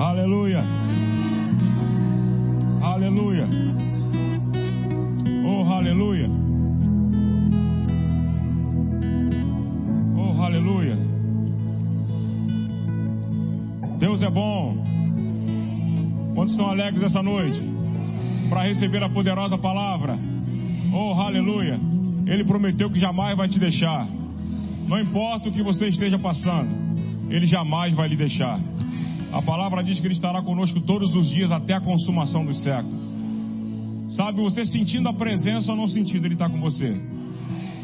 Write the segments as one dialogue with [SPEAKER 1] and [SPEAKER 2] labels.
[SPEAKER 1] Aleluia. Aleluia. Oh, aleluia. Oh, aleluia. Deus é bom. Quantos estão alegres essa noite? Para receber a poderosa palavra. Oh, aleluia. Ele prometeu que jamais vai te deixar. Não importa o que você esteja passando, Ele jamais vai lhe deixar. A palavra diz que Ele estará conosco todos os dias até a consumação dos séculos. Sabe, você sentindo a presença ou não sentindo, Ele está com você.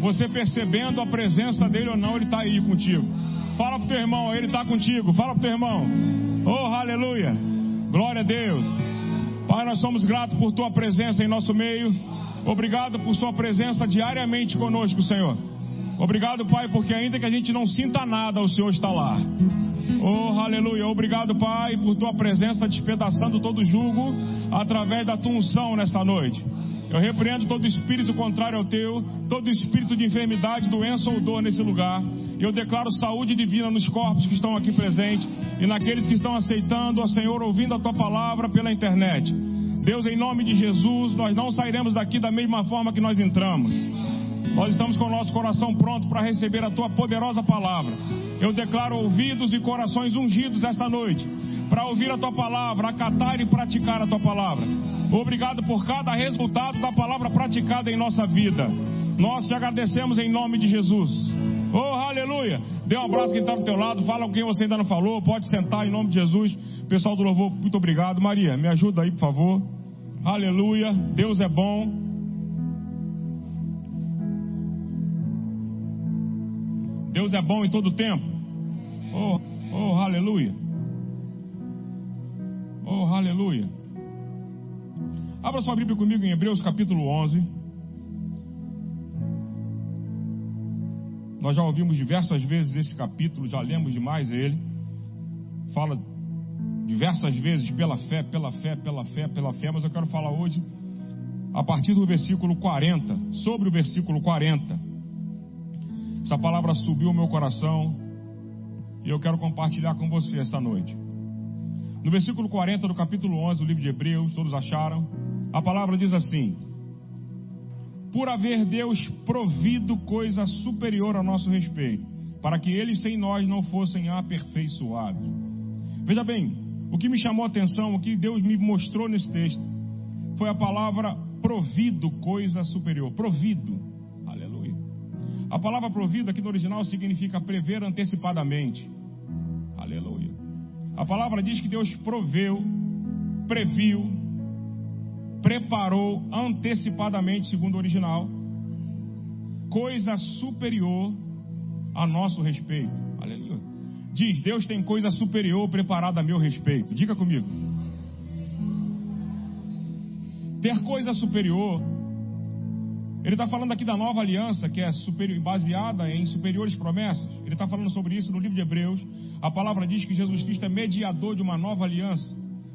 [SPEAKER 1] Você percebendo a presença dele ou não, Ele está aí contigo. Fala pro teu irmão, Ele está contigo. Fala pro teu irmão. Oh, aleluia. Glória a Deus. Pai, nós somos gratos por tua presença em nosso meio. Obrigado por sua presença diariamente conosco, Senhor. Obrigado, Pai, porque ainda que a gente não sinta nada, o Senhor está lá. Oh, aleluia. Obrigado, Pai, por tua presença despedaçando todo jugo através da tua unção nesta noite. Eu repreendo todo espírito contrário ao teu, todo espírito de enfermidade, doença ou dor nesse lugar. E eu declaro saúde divina nos corpos que estão aqui presentes e naqueles que estão aceitando, ó Senhor, ouvindo a tua palavra pela internet. Deus, em nome de Jesus, nós não sairemos daqui da mesma forma que nós entramos. Nós estamos com o nosso coração pronto para receber a tua poderosa palavra. Eu declaro ouvidos e corações ungidos esta noite para ouvir a tua palavra, acatar e praticar a tua palavra. Obrigado por cada resultado da palavra praticada em nossa vida. Nós te agradecemos em nome de Jesus. Oh, aleluia! Dê um abraço quem está do teu lado, fala com quem você ainda não falou, pode sentar em nome de Jesus. Pessoal do louvor, muito obrigado. Maria, me ajuda aí, por favor. Aleluia, Deus é bom. Deus é bom em todo tempo. Oh, oh, aleluia. Oh, aleluia. Abra sua Bíblia comigo em Hebreus capítulo 11. Nós já ouvimos diversas vezes esse capítulo, já lemos demais ele. Fala diversas vezes pela fé, pela fé, pela fé, pela fé, mas eu quero falar hoje a partir do versículo 40, sobre o versículo 40. Essa palavra subiu ao meu coração e eu quero compartilhar com você esta noite. No versículo 40 do capítulo 11 do livro de Hebreus, todos acharam? A palavra diz assim: Por haver Deus provido coisa superior a nosso respeito, para que eles sem nós não fossem aperfeiçoados. Veja bem, o que me chamou a atenção, o que Deus me mostrou nesse texto, foi a palavra provido coisa superior. Provido. A palavra provido aqui no original significa prever antecipadamente. Aleluia. A palavra diz que Deus proveu, previu, preparou antecipadamente, segundo o original, coisa superior a nosso respeito. Aleluia. Diz: Deus tem coisa superior preparada a meu respeito. Diga comigo. Ter coisa superior ele está falando aqui da nova aliança, que é superior, baseada em superiores promessas. Ele está falando sobre isso no livro de Hebreus. A palavra diz que Jesus Cristo é mediador de uma nova aliança,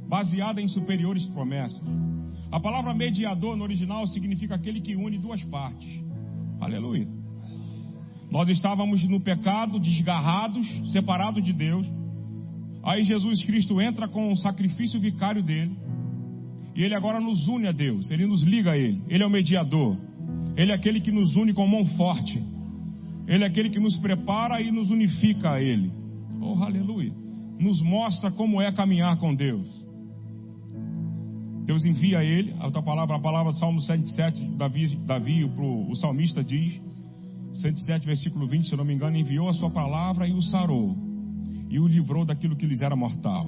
[SPEAKER 1] baseada em superiores promessas. A palavra mediador no original significa aquele que une duas partes. Aleluia. Nós estávamos no pecado, desgarrados, separados de Deus. Aí Jesus Cristo entra com o sacrifício vicário dele. E ele agora nos une a Deus, ele nos liga a ele. Ele é o mediador. Ele é aquele que nos une com mão forte. Ele é aquele que nos prepara e nos unifica a Ele. Oh, aleluia. Nos mostra como é caminhar com Deus. Deus envia a Ele, a outra palavra, a palavra Salmo 107, Davi, Davi pro, o salmista diz, 107, versículo 20, se não me engano, enviou a sua palavra e o sarou, e o livrou daquilo que lhes era mortal.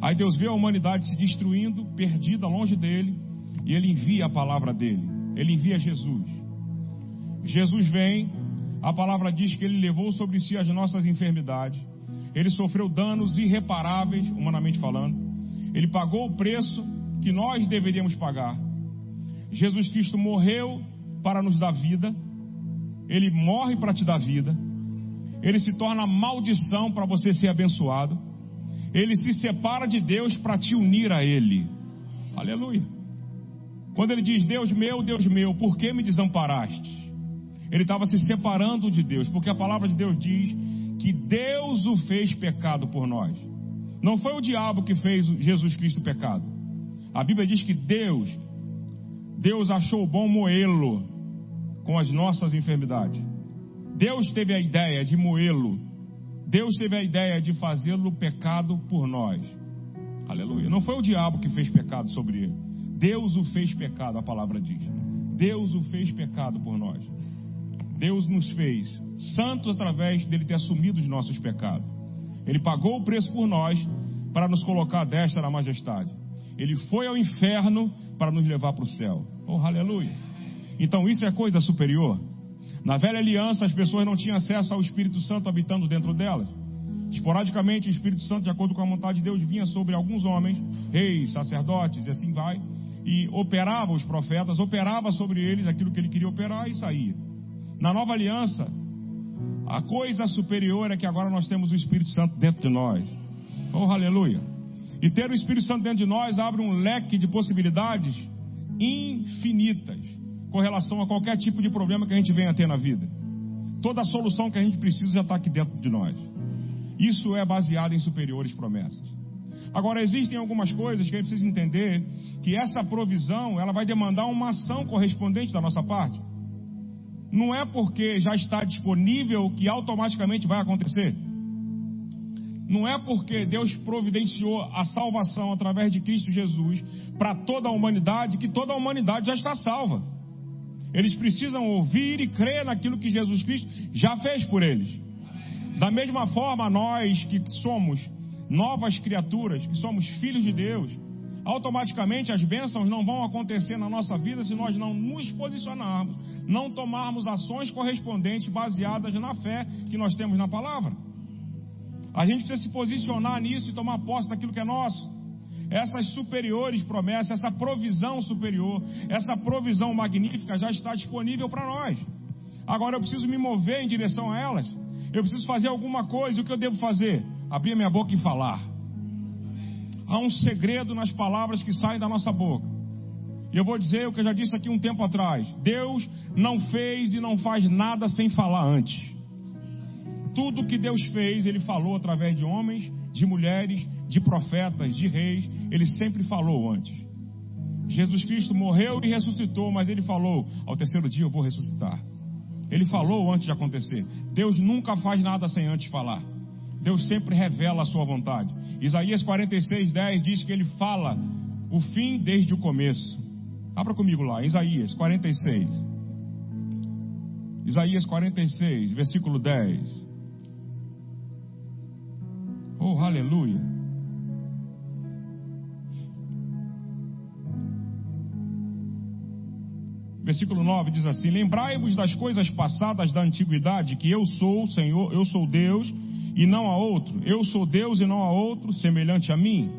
[SPEAKER 1] Aí Deus vê a humanidade se destruindo, perdida longe dele, e ele envia a palavra dele ele envia Jesus. Jesus vem, a palavra diz que ele levou sobre si as nossas enfermidades, ele sofreu danos irreparáveis, humanamente falando, ele pagou o preço que nós deveríamos pagar. Jesus Cristo morreu para nos dar vida, ele morre para te dar vida, ele se torna maldição para você ser abençoado, ele se separa de Deus para te unir a ele. Aleluia. Quando ele diz, Deus meu, Deus meu, por que me desamparaste? Ele estava se separando de Deus, porque a palavra de Deus diz que Deus o fez pecado por nós. Não foi o diabo que fez Jesus Cristo pecado. A Bíblia diz que Deus, Deus achou bom moê-lo com as nossas enfermidades. Deus teve a ideia de moê-lo. Deus teve a ideia de fazê-lo pecado por nós. Aleluia. Não foi o diabo que fez pecado sobre ele. Deus o fez pecado, a palavra diz. Deus o fez pecado por nós. Deus nos fez santos através dele ter assumido os nossos pecados. Ele pagou o preço por nós para nos colocar à destra da majestade. Ele foi ao inferno para nos levar para o céu. Oh, aleluia. Então isso é coisa superior. Na velha aliança, as pessoas não tinham acesso ao Espírito Santo habitando dentro delas. Esporadicamente, o Espírito Santo, de acordo com a vontade de Deus, vinha sobre alguns homens, reis, sacerdotes e assim vai, e operava os profetas, operava sobre eles aquilo que ele queria operar e saía. Na nova aliança, a coisa superior é que agora nós temos o Espírito Santo dentro de nós. Oh, aleluia. E ter o Espírito Santo dentro de nós abre um leque de possibilidades infinitas com relação a qualquer tipo de problema que a gente venha a ter na vida. Toda a solução que a gente precisa já está aqui dentro de nós. Isso é baseado em superiores promessas. Agora, existem algumas coisas que a gente precisa entender que essa provisão ela vai demandar uma ação correspondente da nossa parte. Não é porque já está disponível que automaticamente vai acontecer. Não é porque Deus providenciou a salvação através de Cristo Jesus para toda a humanidade que toda a humanidade já está salva. Eles precisam ouvir e crer naquilo que Jesus Cristo já fez por eles. Da mesma forma, nós que somos novas criaturas, que somos filhos de Deus, automaticamente as bênçãos não vão acontecer na nossa vida se nós não nos posicionarmos, não tomarmos ações correspondentes baseadas na fé que nós temos na palavra. A gente precisa se posicionar nisso e tomar posse daquilo que é nosso. Essas superiores promessas, essa provisão superior, essa provisão magnífica já está disponível para nós. Agora eu preciso me mover em direção a elas. Eu preciso fazer alguma coisa. O que eu devo fazer? Abrir minha boca e falar. Há um segredo nas palavras que saem da nossa boca. E eu vou dizer o que eu já disse aqui um tempo atrás: Deus não fez e não faz nada sem falar antes. Tudo que Deus fez, Ele falou através de homens, de mulheres, de profetas, de reis. Ele sempre falou antes. Jesus Cristo morreu e ressuscitou, mas Ele falou: ao terceiro dia eu vou ressuscitar. Ele falou antes de acontecer. Deus nunca faz nada sem antes falar. Deus sempre revela a sua vontade. Isaías 46, 10 diz que ele fala o fim desde o começo. Abra comigo lá, Isaías 46. Isaías 46, versículo 10. Oh, aleluia. Versículo 9 diz assim: Lembrai-vos das coisas passadas da antiguidade, que eu sou, Senhor, eu sou Deus e não há outro. Eu sou Deus e não há outro semelhante a mim,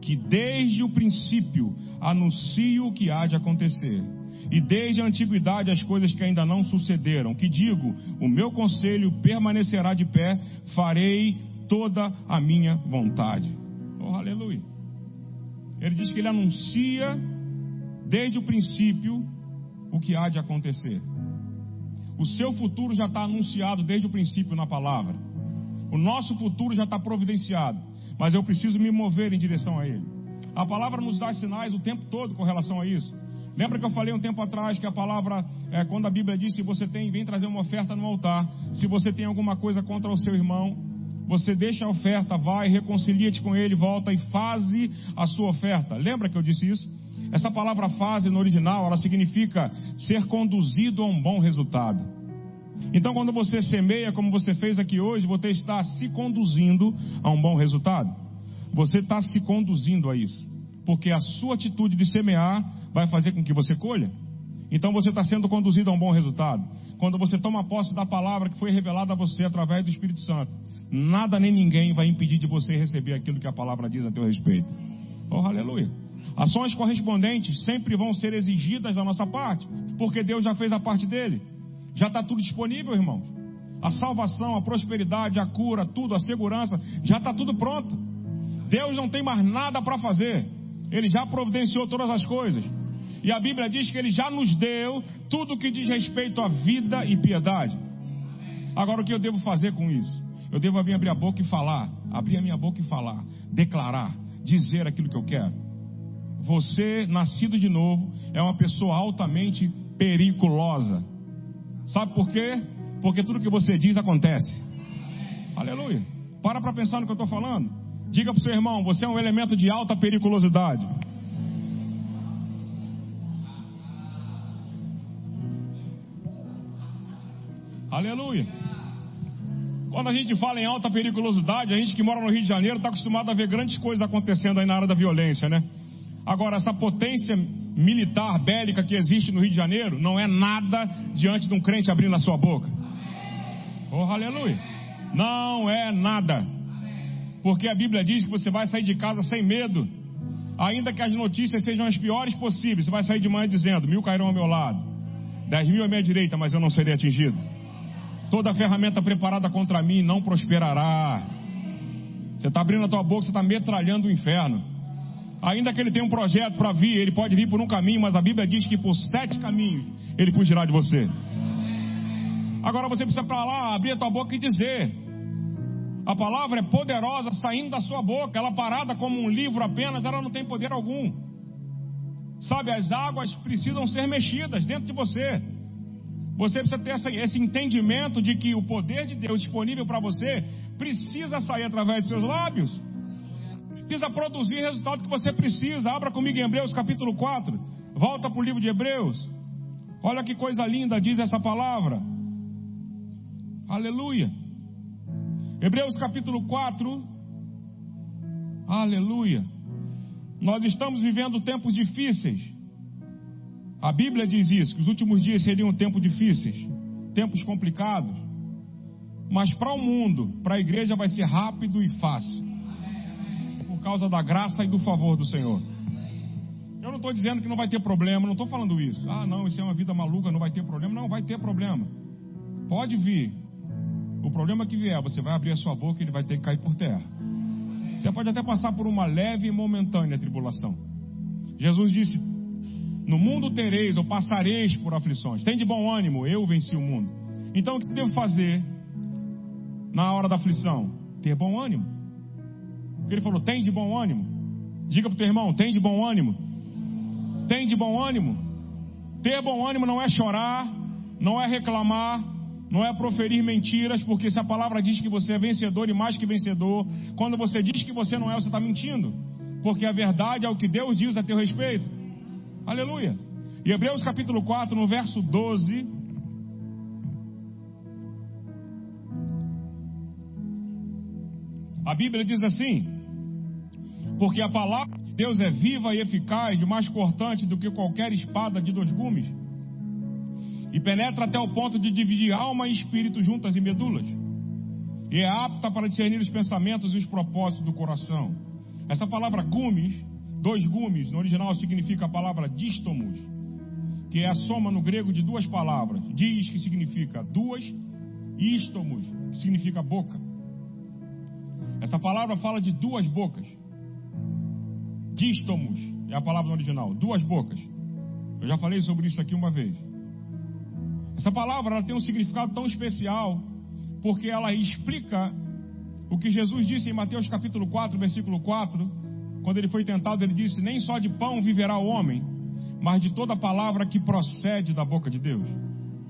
[SPEAKER 1] que desde o princípio anuncio o que há de acontecer. E desde a antiguidade as coisas que ainda não sucederam, que digo, o meu conselho permanecerá de pé, farei toda a minha vontade. Oh, aleluia. Ele diz que ele anuncia desde o princípio o que há de acontecer. O seu futuro já está anunciado desde o princípio na palavra. O nosso futuro já está providenciado. Mas eu preciso me mover em direção a ele. A palavra nos dá sinais o tempo todo com relação a isso. Lembra que eu falei um tempo atrás que a palavra, é, quando a Bíblia diz que você tem, vem trazer uma oferta no altar. Se você tem alguma coisa contra o seu irmão, você deixa a oferta, vai, reconcilia-te com ele, volta e faze a sua oferta. Lembra que eu disse isso? Essa palavra fase no original, ela significa ser conduzido a um bom resultado. Então, quando você semeia, como você fez aqui hoje, você está se conduzindo a um bom resultado. Você está se conduzindo a isso. Porque a sua atitude de semear vai fazer com que você colha. Então você está sendo conduzido a um bom resultado. Quando você toma posse da palavra que foi revelada a você através do Espírito Santo, nada nem ninguém vai impedir de você receber aquilo que a palavra diz a teu respeito. Oh, aleluia. Ações correspondentes sempre vão ser exigidas da nossa parte, porque Deus já fez a parte dele. Já está tudo disponível, irmãos. A salvação, a prosperidade, a cura, tudo, a segurança, já está tudo pronto. Deus não tem mais nada para fazer. Ele já providenciou todas as coisas. E a Bíblia diz que ele já nos deu tudo que diz respeito à vida e piedade. Agora o que eu devo fazer com isso? Eu devo abrir a boca e falar, abrir a minha boca e falar, declarar, dizer aquilo que eu quero. Você, nascido de novo, é uma pessoa altamente periculosa. Sabe por quê? Porque tudo que você diz acontece. Aleluia. Para para pensar no que eu estou falando. Diga para o seu irmão: você é um elemento de alta periculosidade. Aleluia. Quando a gente fala em alta periculosidade, a gente que mora no Rio de Janeiro está acostumado a ver grandes coisas acontecendo aí na área da violência, né? Agora, essa potência militar bélica que existe no Rio de Janeiro não é nada diante de um crente abrindo a sua boca. Oh, aleluia. Não é nada. Porque a Bíblia diz que você vai sair de casa sem medo. Ainda que as notícias sejam as piores possíveis, você vai sair de manhã dizendo: mil cairão ao meu lado, dez mil à minha direita, mas eu não serei atingido. Toda ferramenta preparada contra mim não prosperará. Você está abrindo a tua boca, você está metralhando o inferno. Ainda que ele tenha um projeto para vir, ele pode vir por um caminho, mas a Bíblia diz que por sete caminhos ele fugirá de você. Agora você precisa para lá abrir a tua boca e dizer. A palavra é poderosa saindo da sua boca, ela parada como um livro apenas, ela não tem poder algum. Sabe, as águas precisam ser mexidas dentro de você. Você precisa ter essa, esse entendimento de que o poder de Deus disponível para você precisa sair através de seus lábios. Precisa produzir o resultado que você precisa. Abra comigo em Hebreus capítulo 4. Volta para o livro de Hebreus. Olha que coisa linda diz essa palavra. Aleluia. Hebreus capítulo 4. Aleluia. Nós estamos vivendo tempos difíceis. A Bíblia diz isso, que os últimos dias seriam tempos difíceis, tempos complicados. Mas para o mundo, para a igreja vai ser rápido e fácil. Por causa da graça e do favor do Senhor. Eu não estou dizendo que não vai ter problema, não estou falando isso. Ah, não, isso é uma vida maluca, não vai ter problema. Não, vai ter problema. Pode vir. O problema que vier, você vai abrir a sua boca e ele vai ter que cair por terra. Você pode até passar por uma leve e momentânea tribulação. Jesus disse: No mundo tereis ou passareis por aflições. Tem de bom ânimo, eu venci o mundo. Então o que devo fazer na hora da aflição? Ter bom ânimo. Porque ele falou: Tem de bom ânimo. Diga para o teu irmão: Tem de bom ânimo. Tem de bom ânimo. Ter bom ânimo não é chorar, não é reclamar, não é proferir mentiras, porque se a palavra diz que você é vencedor e mais que vencedor, quando você diz que você não é, você está mentindo, porque a verdade é o que Deus diz a teu respeito. Aleluia. E Hebreus capítulo 4, no verso 12. A Bíblia diz assim: Porque a palavra de Deus é viva e eficaz, mais cortante do que qualquer espada de dois gumes e penetra até o ponto de dividir alma e espírito juntas e medulas, e é apta para discernir os pensamentos e os propósitos do coração. Essa palavra gumes, dois gumes, no original significa a palavra dístomos, que é a soma no grego de duas palavras. Diz que significa duas, istomos, que significa boca. Essa palavra fala de duas bocas. Dístomos é a palavra no original, duas bocas. Eu já falei sobre isso aqui uma vez. Essa palavra ela tem um significado tão especial, porque ela explica o que Jesus disse em Mateus capítulo 4, versículo 4, quando ele foi tentado, ele disse: Nem só de pão viverá o homem, mas de toda palavra que procede da boca de Deus.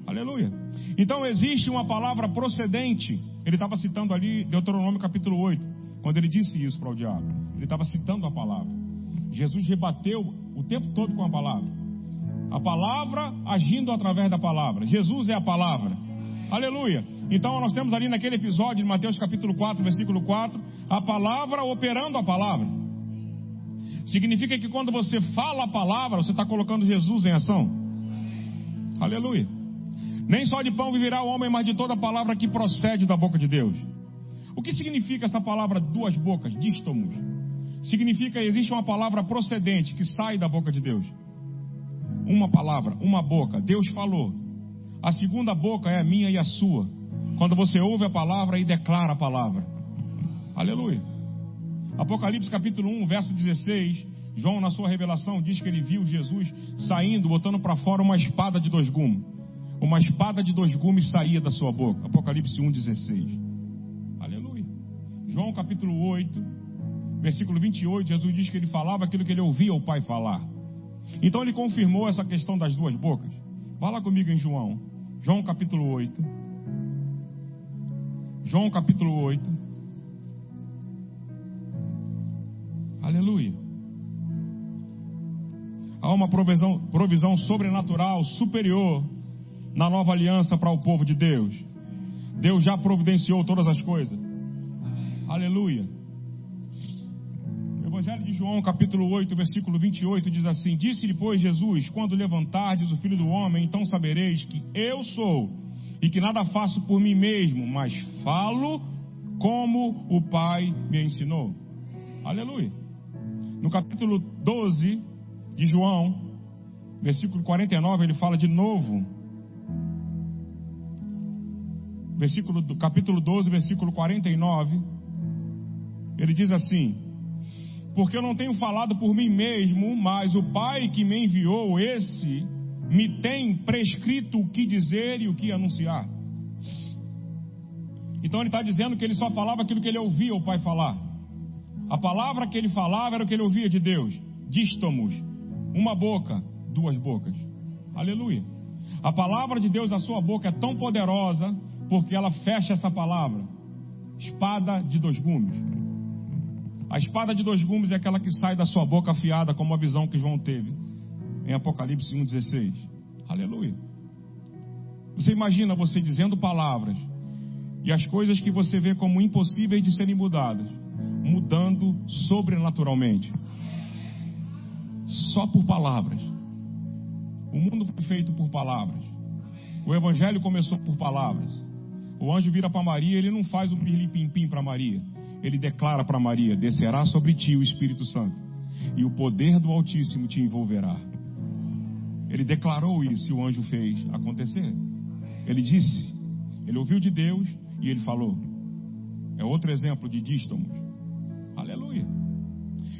[SPEAKER 1] Aleluia. Então existe uma palavra procedente. Ele estava citando ali Deuteronômio capítulo 8, quando ele disse isso para o diabo. Ele estava citando a palavra. Jesus rebateu o tempo todo com a palavra. A palavra agindo através da palavra. Jesus é a palavra. Aleluia. Então nós temos ali naquele episódio de Mateus capítulo 4, versículo 4, a palavra operando a palavra. Significa que quando você fala a palavra, você está colocando Jesus em ação. Aleluia. Nem só de pão viverá o homem, mas de toda palavra que procede da boca de Deus. O que significa essa palavra duas bocas, dístomos? Significa existe uma palavra procedente que sai da boca de Deus. Uma palavra, uma boca. Deus falou. A segunda boca é a minha e a sua. Quando você ouve a palavra e declara a palavra. Aleluia. Apocalipse capítulo 1, verso 16. João, na sua revelação, diz que ele viu Jesus saindo, botando para fora uma espada de dois gumes. Uma espada de dois gumes saía da sua boca. Apocalipse 1, 16. Aleluia. João capítulo 8, versículo 28, Jesus diz que ele falava aquilo que ele ouvia o Pai falar. Então ele confirmou essa questão das duas bocas. Vá lá comigo em João. João capítulo 8. João capítulo 8. Aleluia. Há uma provisão, provisão sobrenatural, superior, na nova aliança para o povo de Deus. Deus já providenciou todas as coisas. Aleluia. Evangelho de João, capítulo 8, versículo 28, diz assim: Disse depois Jesus: Quando levantardes o filho do homem, então sabereis que eu sou, e que nada faço por mim mesmo, mas falo como o Pai me ensinou. Aleluia. No capítulo 12 de João, versículo 49, ele fala de novo. Versículo do capítulo 12, versículo 49, ele diz assim: Porque eu não tenho falado por mim mesmo, mas o Pai que me enviou, esse me tem prescrito o que dizer e o que anunciar. Então ele está dizendo que ele só falava aquilo que ele ouvia o Pai falar. A palavra que ele falava era o que ele ouvia de Deus. Dístamos, uma boca, duas bocas. Aleluia. A palavra de Deus, a sua boca é tão poderosa porque ela fecha essa palavra. Espada de dois gumes. A espada de dois gumes é aquela que sai da sua boca afiada, como a visão que João teve em Apocalipse 1,16. Aleluia. Você imagina você dizendo palavras e as coisas que você vê como impossíveis de serem mudadas, mudando sobrenaturalmente. Só por palavras. O mundo foi feito por palavras. O evangelho começou por palavras. O anjo vira para Maria, ele não faz um pirlim-pim-pim para Maria. Ele declara para Maria: descerá sobre ti o Espírito Santo, e o poder do Altíssimo te envolverá. Ele declarou isso e o anjo fez acontecer. Ele disse, ele ouviu de Deus e ele falou. É outro exemplo de dístomos. Aleluia.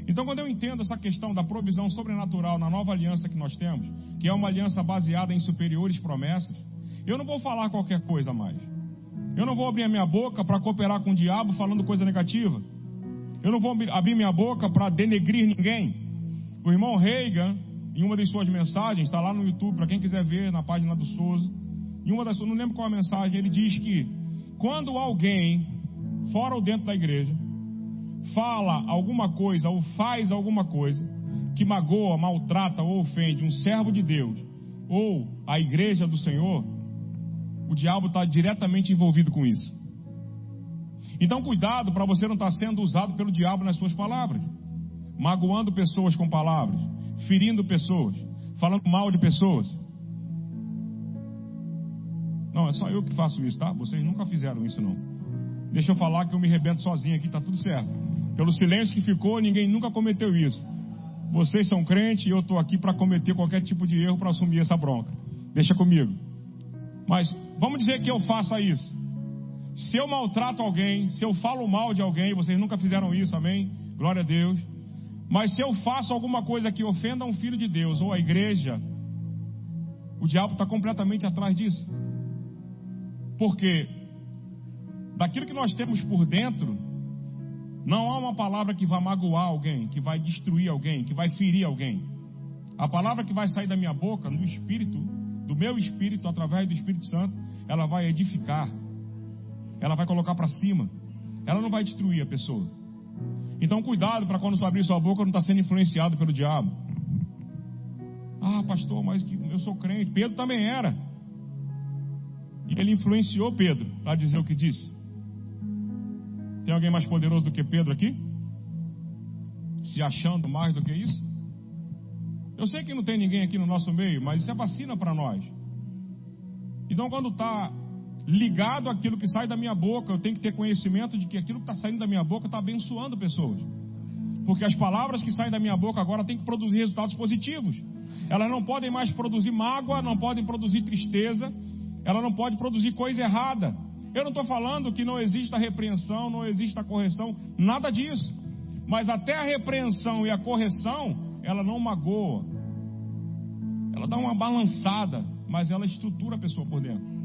[SPEAKER 1] Então, quando eu entendo essa questão da provisão sobrenatural na nova aliança que nós temos, que é uma aliança baseada em superiores promessas, eu não vou falar qualquer coisa mais. Eu não vou abrir a minha boca para cooperar com o diabo falando coisa negativa. Eu não vou abrir minha boca para denegrir ninguém. O irmão Reagan, em uma das suas mensagens, está lá no YouTube, para quem quiser ver, na página do Souza. Em uma das não lembro qual a mensagem, ele diz que quando alguém, fora ou dentro da igreja, fala alguma coisa ou faz alguma coisa que magoa, maltrata ou ofende um servo de Deus ou a igreja do Senhor, o diabo está diretamente envolvido com isso. Então, cuidado para você não estar tá sendo usado pelo diabo nas suas palavras, magoando pessoas com palavras, ferindo pessoas, falando mal de pessoas. Não, é só eu que faço isso, tá? Vocês nunca fizeram isso, não. Deixa eu falar que eu me rebento sozinho aqui, tá tudo certo. Pelo silêncio que ficou, ninguém nunca cometeu isso. Vocês são crentes e eu estou aqui para cometer qualquer tipo de erro para assumir essa bronca. Deixa comigo. Mas vamos dizer que eu faça isso. Se eu maltrato alguém, se eu falo mal de alguém, vocês nunca fizeram isso, amém? Glória a Deus. Mas se eu faço alguma coisa que ofenda um filho de Deus ou a igreja, o diabo está completamente atrás disso. Porque daquilo que nós temos por dentro, não há uma palavra que vai magoar alguém, que vai destruir alguém, que vai ferir alguém. A palavra que vai sair da minha boca, no espírito, do meu espírito, através do Espírito Santo, ela vai edificar, ela vai colocar para cima, ela não vai destruir a pessoa. Então, cuidado para quando você abrir sua boca não estar tá sendo influenciado pelo diabo. Ah, pastor, mas eu sou crente. Pedro também era. E ele influenciou Pedro a dizer o que disse. Tem alguém mais poderoso do que Pedro aqui? Se achando mais do que isso? Eu sei que não tem ninguém aqui no nosso meio, mas isso é vacina para nós. Então, quando está ligado àquilo que sai da minha boca, eu tenho que ter conhecimento de que aquilo que está saindo da minha boca está abençoando pessoas. Porque as palavras que saem da minha boca agora têm que produzir resultados positivos. Elas não podem mais produzir mágoa, não podem produzir tristeza, ela não pode produzir coisa errada. Eu não estou falando que não exista repreensão, não exista correção, nada disso. Mas até a repreensão e a correção, ela não magoa. Ela dá uma balançada, mas ela estrutura a pessoa por dentro.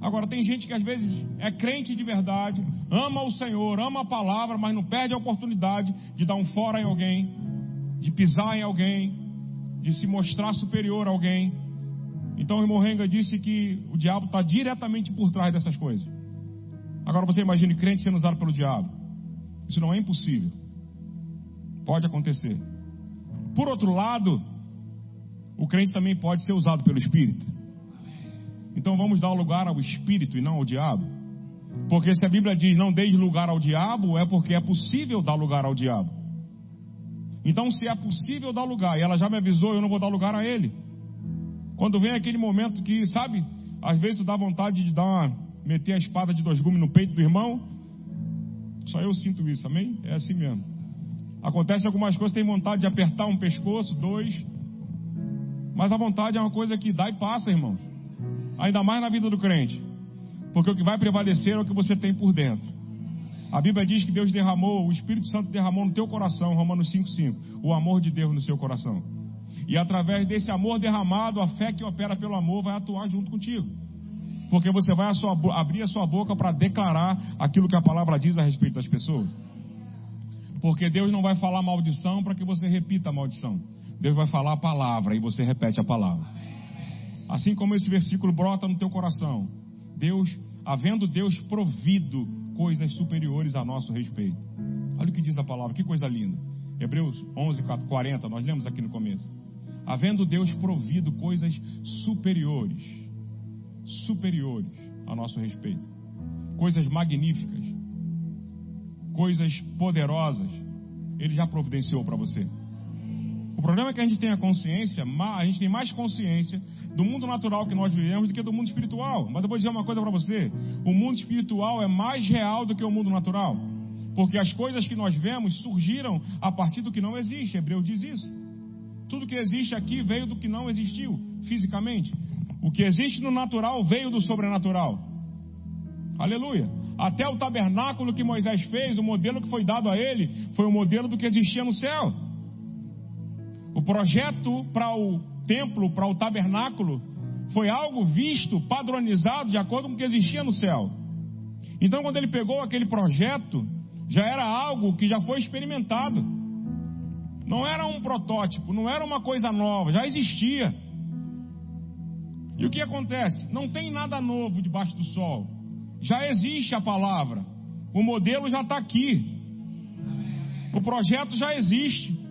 [SPEAKER 1] Agora, tem gente que às vezes é crente de verdade, ama o Senhor, ama a palavra, mas não perde a oportunidade de dar um fora em alguém, de pisar em alguém, de se mostrar superior a alguém. Então o irmão Renga disse que o diabo está diretamente por trás dessas coisas. Agora você imagine crente sendo usado pelo diabo. Isso não é impossível. Pode acontecer. Por outro lado, o crente também pode ser usado pelo Espírito. Então vamos dar lugar ao Espírito e não ao diabo. Porque se a Bíblia diz não deis lugar ao diabo, é porque é possível dar lugar ao diabo. Então, se é possível dar lugar, e ela já me avisou, eu não vou dar lugar a ele. Quando vem aquele momento que, sabe, às vezes dá vontade de dar uma, meter a espada de dois gumes no peito do irmão. Só eu sinto isso, amém? É assim mesmo. Acontece algumas coisas, tem vontade de apertar um pescoço, dois. Mas a vontade é uma coisa que dá e passa, irmão. Ainda mais na vida do crente. Porque o que vai prevalecer é o que você tem por dentro. A Bíblia diz que Deus derramou, o Espírito Santo derramou no teu coração, Romanos 5,5, o amor de Deus no seu coração. E através desse amor derramado, a fé que opera pelo amor vai atuar junto contigo. Porque você vai a sua, abrir a sua boca para declarar aquilo que a palavra diz a respeito das pessoas. Porque Deus não vai falar maldição para que você repita a maldição. Deus vai falar a palavra e você repete a palavra. Assim como esse versículo brota no teu coração. Deus, havendo Deus provido coisas superiores a nosso respeito. Olha o que diz a palavra, que coisa linda. Hebreus 11, 40, nós lemos aqui no começo. Havendo Deus provido coisas superiores, superiores a nosso respeito, coisas magníficas, coisas poderosas, Ele já providenciou para você. O problema é que a gente tem a consciência, a gente tem mais consciência do mundo natural que nós vivemos do que do mundo espiritual. Mas eu vou dizer uma coisa para você: o mundo espiritual é mais real do que o mundo natural. Porque as coisas que nós vemos surgiram a partir do que não existe. Hebreu diz isso. Tudo que existe aqui veio do que não existiu fisicamente. O que existe no natural veio do sobrenatural. Aleluia. Até o tabernáculo que Moisés fez, o modelo que foi dado a ele, foi o modelo do que existia no céu. O projeto para o templo, para o tabernáculo, foi algo visto, padronizado, de acordo com o que existia no céu. Então, quando ele pegou aquele projeto, já era algo que já foi experimentado. Não era um protótipo, não era uma coisa nova, já existia. E o que acontece? Não tem nada novo debaixo do sol. Já existe a palavra. O modelo já está aqui. O projeto já existe.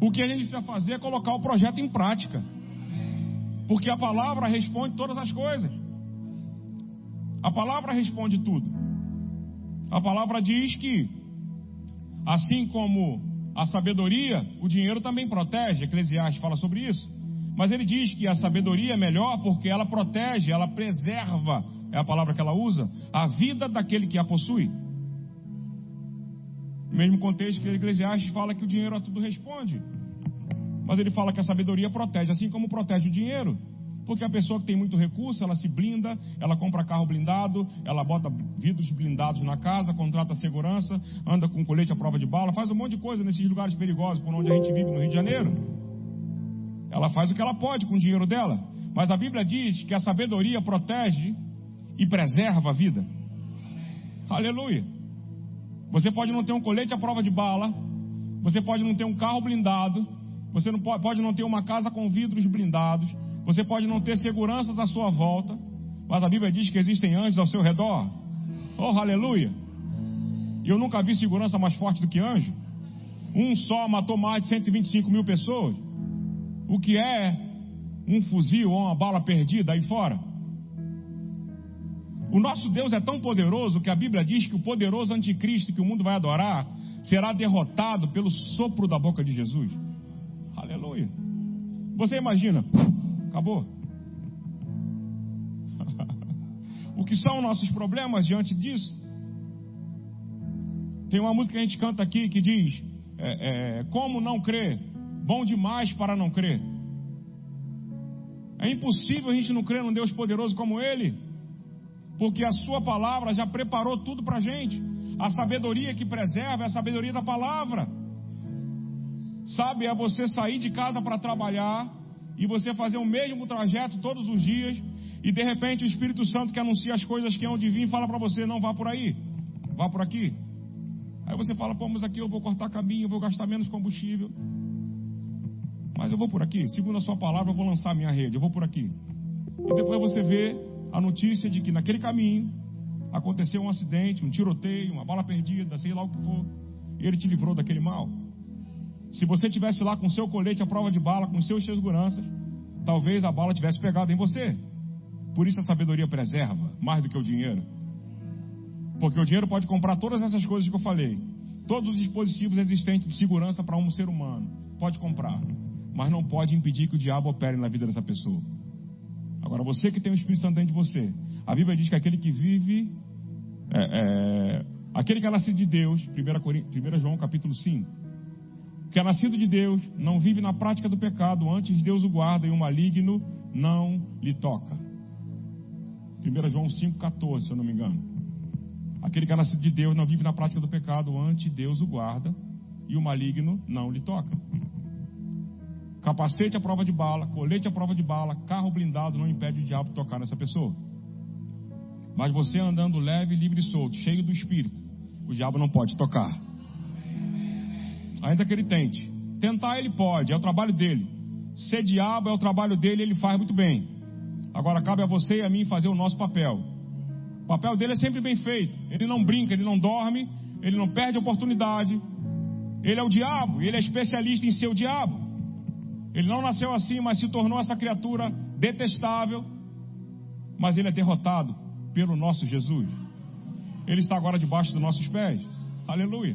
[SPEAKER 1] O que a gente precisa fazer é colocar o projeto em prática. Porque a palavra responde todas as coisas. A palavra responde tudo. A palavra diz que, assim como a sabedoria, o dinheiro também protege. Eclesiastes fala sobre isso. Mas ele diz que a sabedoria é melhor porque ela protege, ela preserva é a palavra que ela usa, a vida daquele que a possui. No mesmo contexto que Eclesiastes fala que o dinheiro a tudo responde. Mas ele fala que a sabedoria protege, assim como protege o dinheiro. Porque a pessoa que tem muito recurso, ela se blinda, ela compra carro blindado, ela bota vidros blindados na casa, contrata segurança, anda com colete à prova de bala, faz um monte de coisa nesses lugares perigosos por onde a gente vive no Rio de Janeiro. Ela faz o que ela pode com o dinheiro dela. Mas a Bíblia diz que a sabedoria protege e preserva a vida. Aleluia. Você pode não ter um colete à prova de bala, você pode não ter um carro blindado, você não pode, pode não ter uma casa com vidros blindados, você pode não ter seguranças à sua volta, mas a Bíblia diz que existem anjos ao seu redor. Oh, aleluia! E eu nunca vi segurança mais forte do que anjo. Um só matou mais de 125 mil pessoas. O que é um fuzil ou uma bala perdida aí fora? O nosso Deus é tão poderoso que a Bíblia diz que o poderoso anticristo que o mundo vai adorar será derrotado pelo sopro da boca de Jesus. Aleluia. Você imagina? Acabou. o que são nossos problemas diante disso? Tem uma música que a gente canta aqui que diz: é, é, Como não crer? Bom demais para não crer. É impossível a gente não crer num Deus poderoso como Ele porque a Sua palavra já preparou tudo para a gente. A sabedoria que preserva é a sabedoria da palavra. Sabe, é você sair de casa para trabalhar e você fazer o mesmo trajeto todos os dias E de repente o Espírito Santo que anuncia as coisas que hão de vir fala para você: não vá por aí, vá por aqui. Aí você fala: pô, mas aqui eu vou cortar caminho, eu vou gastar menos combustível. Mas eu vou por aqui, segundo a sua palavra, eu vou lançar minha rede, eu vou por aqui. E depois você vê a notícia de que naquele caminho aconteceu um acidente, um tiroteio, uma bala perdida, sei lá o que for, e ele te livrou daquele mal. Se você tivesse lá com seu colete à prova de bala, com seus seguranças, talvez a bala tivesse pegado em você. Por isso a sabedoria preserva mais do que o dinheiro. Porque o dinheiro pode comprar todas essas coisas que eu falei. Todos os dispositivos existentes de segurança para um ser humano. Pode comprar. Mas não pode impedir que o diabo opere na vida dessa pessoa. Agora, você que tem o Espírito Santo dentro de você, a Bíblia diz que aquele que vive, é, é, aquele que é nascido de Deus, 1, João capítulo 5, que é nascido de Deus, não vive na prática do pecado, antes Deus o guarda e o maligno não lhe toca. 1 João 5,14, se eu não me engano. Aquele que é nascido de Deus não vive na prática do pecado, antes Deus o guarda e o maligno não lhe toca. Capacete à prova de bala, colete à prova de bala, carro blindado não impede o diabo de tocar nessa pessoa. Mas você andando leve, livre e solto, cheio do espírito, o diabo não pode tocar. Ainda que ele tente. Tentar ele pode, é o trabalho dele. Ser diabo é o trabalho dele, ele faz muito bem. Agora cabe a você e a mim fazer o nosso papel. O papel dele é sempre bem feito. Ele não brinca, ele não dorme, ele não perde oportunidade. Ele é o diabo, ele é especialista em ser o diabo. Ele não nasceu assim, mas se tornou essa criatura detestável. Mas ele é derrotado pelo nosso Jesus. Ele está agora debaixo dos nossos pés. Aleluia.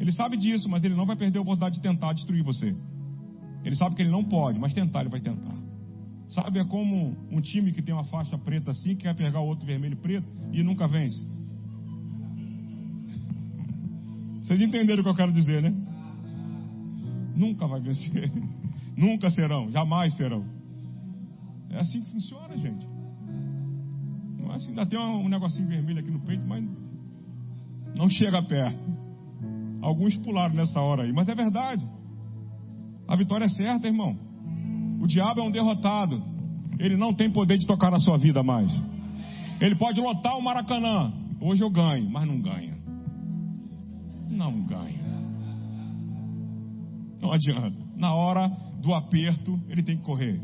[SPEAKER 1] Ele sabe disso, mas ele não vai perder a oportunidade de tentar destruir você. Ele sabe que ele não pode, mas tentar ele vai tentar. Sabe, é como um time que tem uma faixa preta assim, que quer pegar o outro vermelho e preto e nunca vence. Vocês entenderam o que eu quero dizer, né? Nunca vai vencer. Nunca serão, jamais serão. É assim que funciona, gente. Não é assim, ainda tem um negocinho vermelho aqui no peito, mas não chega perto. Alguns pularam nessa hora aí, mas é verdade. A vitória é certa, irmão. O diabo é um derrotado. Ele não tem poder de tocar na sua vida mais. Ele pode lotar o Maracanã. Hoje eu ganho, mas não ganha. Não ganha. Não adianta. Na hora do aperto, ele tem que correr.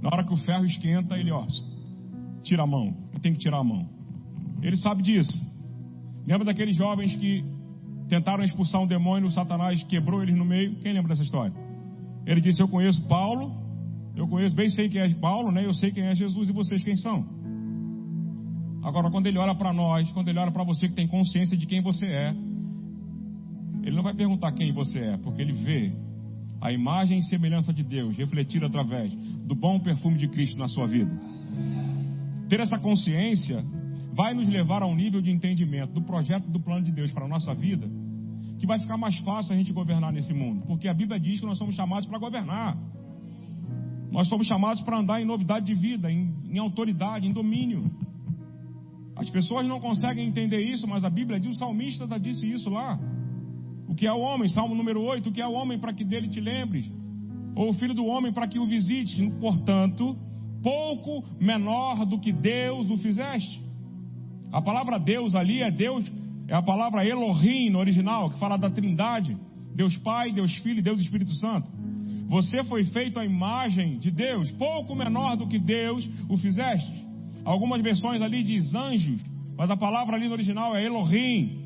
[SPEAKER 1] Na hora que o ferro esquenta, ele ó, tira a mão. Ele tem que tirar a mão. Ele sabe disso. Lembra daqueles jovens que tentaram expulsar um demônio, o Satanás quebrou eles no meio? Quem lembra dessa história? Ele disse: Eu conheço Paulo, eu conheço, bem sei quem é Paulo, né? Eu sei quem é Jesus e vocês quem são. Agora, quando ele olha para nós, quando ele olha para você que tem consciência de quem você é, ele não vai perguntar quem você é, porque ele vê a imagem e semelhança de Deus refletida através do bom perfume de Cristo na sua vida. Ter essa consciência vai nos levar a um nível de entendimento do projeto do plano de Deus para a nossa vida, que vai ficar mais fácil a gente governar nesse mundo, porque a Bíblia diz que nós somos chamados para governar. Nós somos chamados para andar em novidade de vida, em, em autoridade, em domínio. As pessoas não conseguem entender isso, mas a Bíblia diz, o salmista disse isso lá. O que é o homem? Salmo número 8. O que é o homem para que dele te lembres? Ou o filho do homem para que o visites? Portanto, pouco menor do que Deus o fizeste. A palavra Deus ali é Deus, é a palavra Elohim no original, que fala da Trindade: Deus Pai, Deus Filho e Deus Espírito Santo. Você foi feito à imagem de Deus, pouco menor do que Deus o fizeste. Algumas versões ali diz anjos, mas a palavra ali no original é Elohim.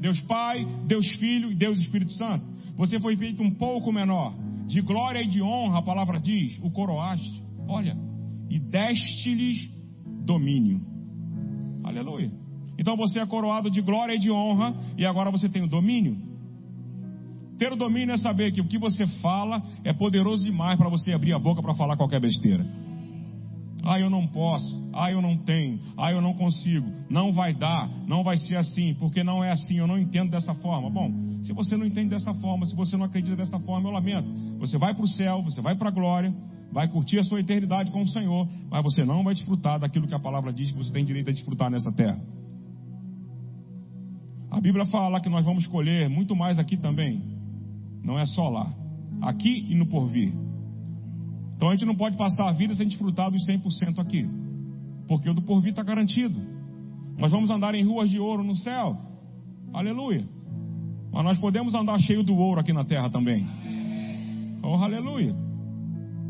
[SPEAKER 1] Deus Pai, Deus Filho e Deus Espírito Santo. Você foi feito um pouco menor. De glória e de honra, a palavra diz, o coroaste. Olha, e deste-lhes domínio. Aleluia. Então você é coroado de glória e de honra, e agora você tem o domínio. Ter o domínio é saber que o que você fala é poderoso demais para você abrir a boca para falar qualquer besteira. Ah, eu não posso. Ah, eu não tenho. Ah, eu não consigo. Não vai dar. Não vai ser assim, porque não é assim. Eu não entendo dessa forma. Bom, se você não entende dessa forma, se você não acredita dessa forma, eu lamento. Você vai para o céu, você vai para a glória, vai curtir a sua eternidade com o Senhor, mas você não vai desfrutar daquilo que a palavra diz que você tem direito a desfrutar nessa terra. A Bíblia fala que nós vamos colher muito mais aqui também. Não é só lá. Aqui e no porvir. Então a gente não pode passar a vida sem desfrutar dos 100% aqui, porque o do porvir está garantido. Nós vamos andar em ruas de ouro no céu, aleluia. Mas nós podemos andar cheio do ouro aqui na terra também. Oh, aleluia.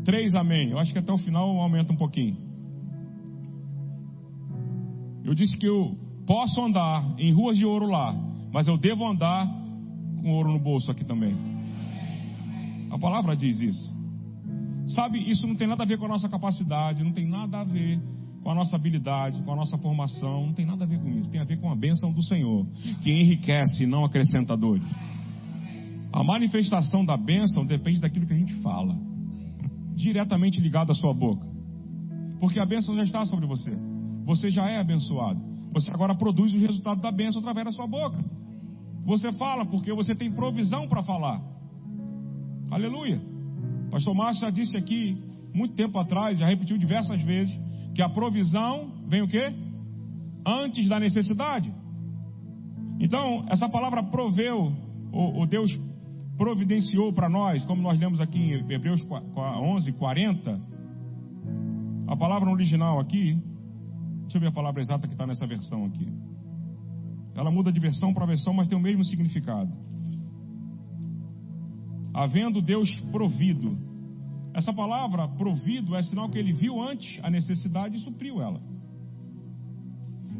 [SPEAKER 1] Três amém. Eu acho que até o final aumenta um pouquinho. Eu disse que eu posso andar em ruas de ouro lá, mas eu devo andar com ouro no bolso aqui também. A palavra diz isso. Sabe, isso não tem nada a ver com a nossa capacidade, não tem nada a ver com a nossa habilidade, com a nossa formação, não tem nada a ver com isso. Tem a ver com a bênção do Senhor, que enriquece e não acrescenta dores. A manifestação da bênção depende daquilo que a gente fala, diretamente ligado à sua boca. Porque a bênção já está sobre você. Você já é abençoado. Você agora produz os resultados da bênção através da sua boca. Você fala porque você tem provisão para falar. Aleluia. Pastor Márcio já disse aqui, muito tempo atrás, já repetiu diversas vezes, que a provisão vem o quê? Antes da necessidade. Então, essa palavra proveu, o, Deus providenciou para nós, como nós lemos aqui em Hebreus 11, 40. A palavra original aqui, deixa eu ver a palavra exata que está nessa versão aqui. Ela muda de versão para versão, mas tem o mesmo significado. Havendo Deus provido. Essa palavra provido é sinal que ele viu antes a necessidade e supriu ela.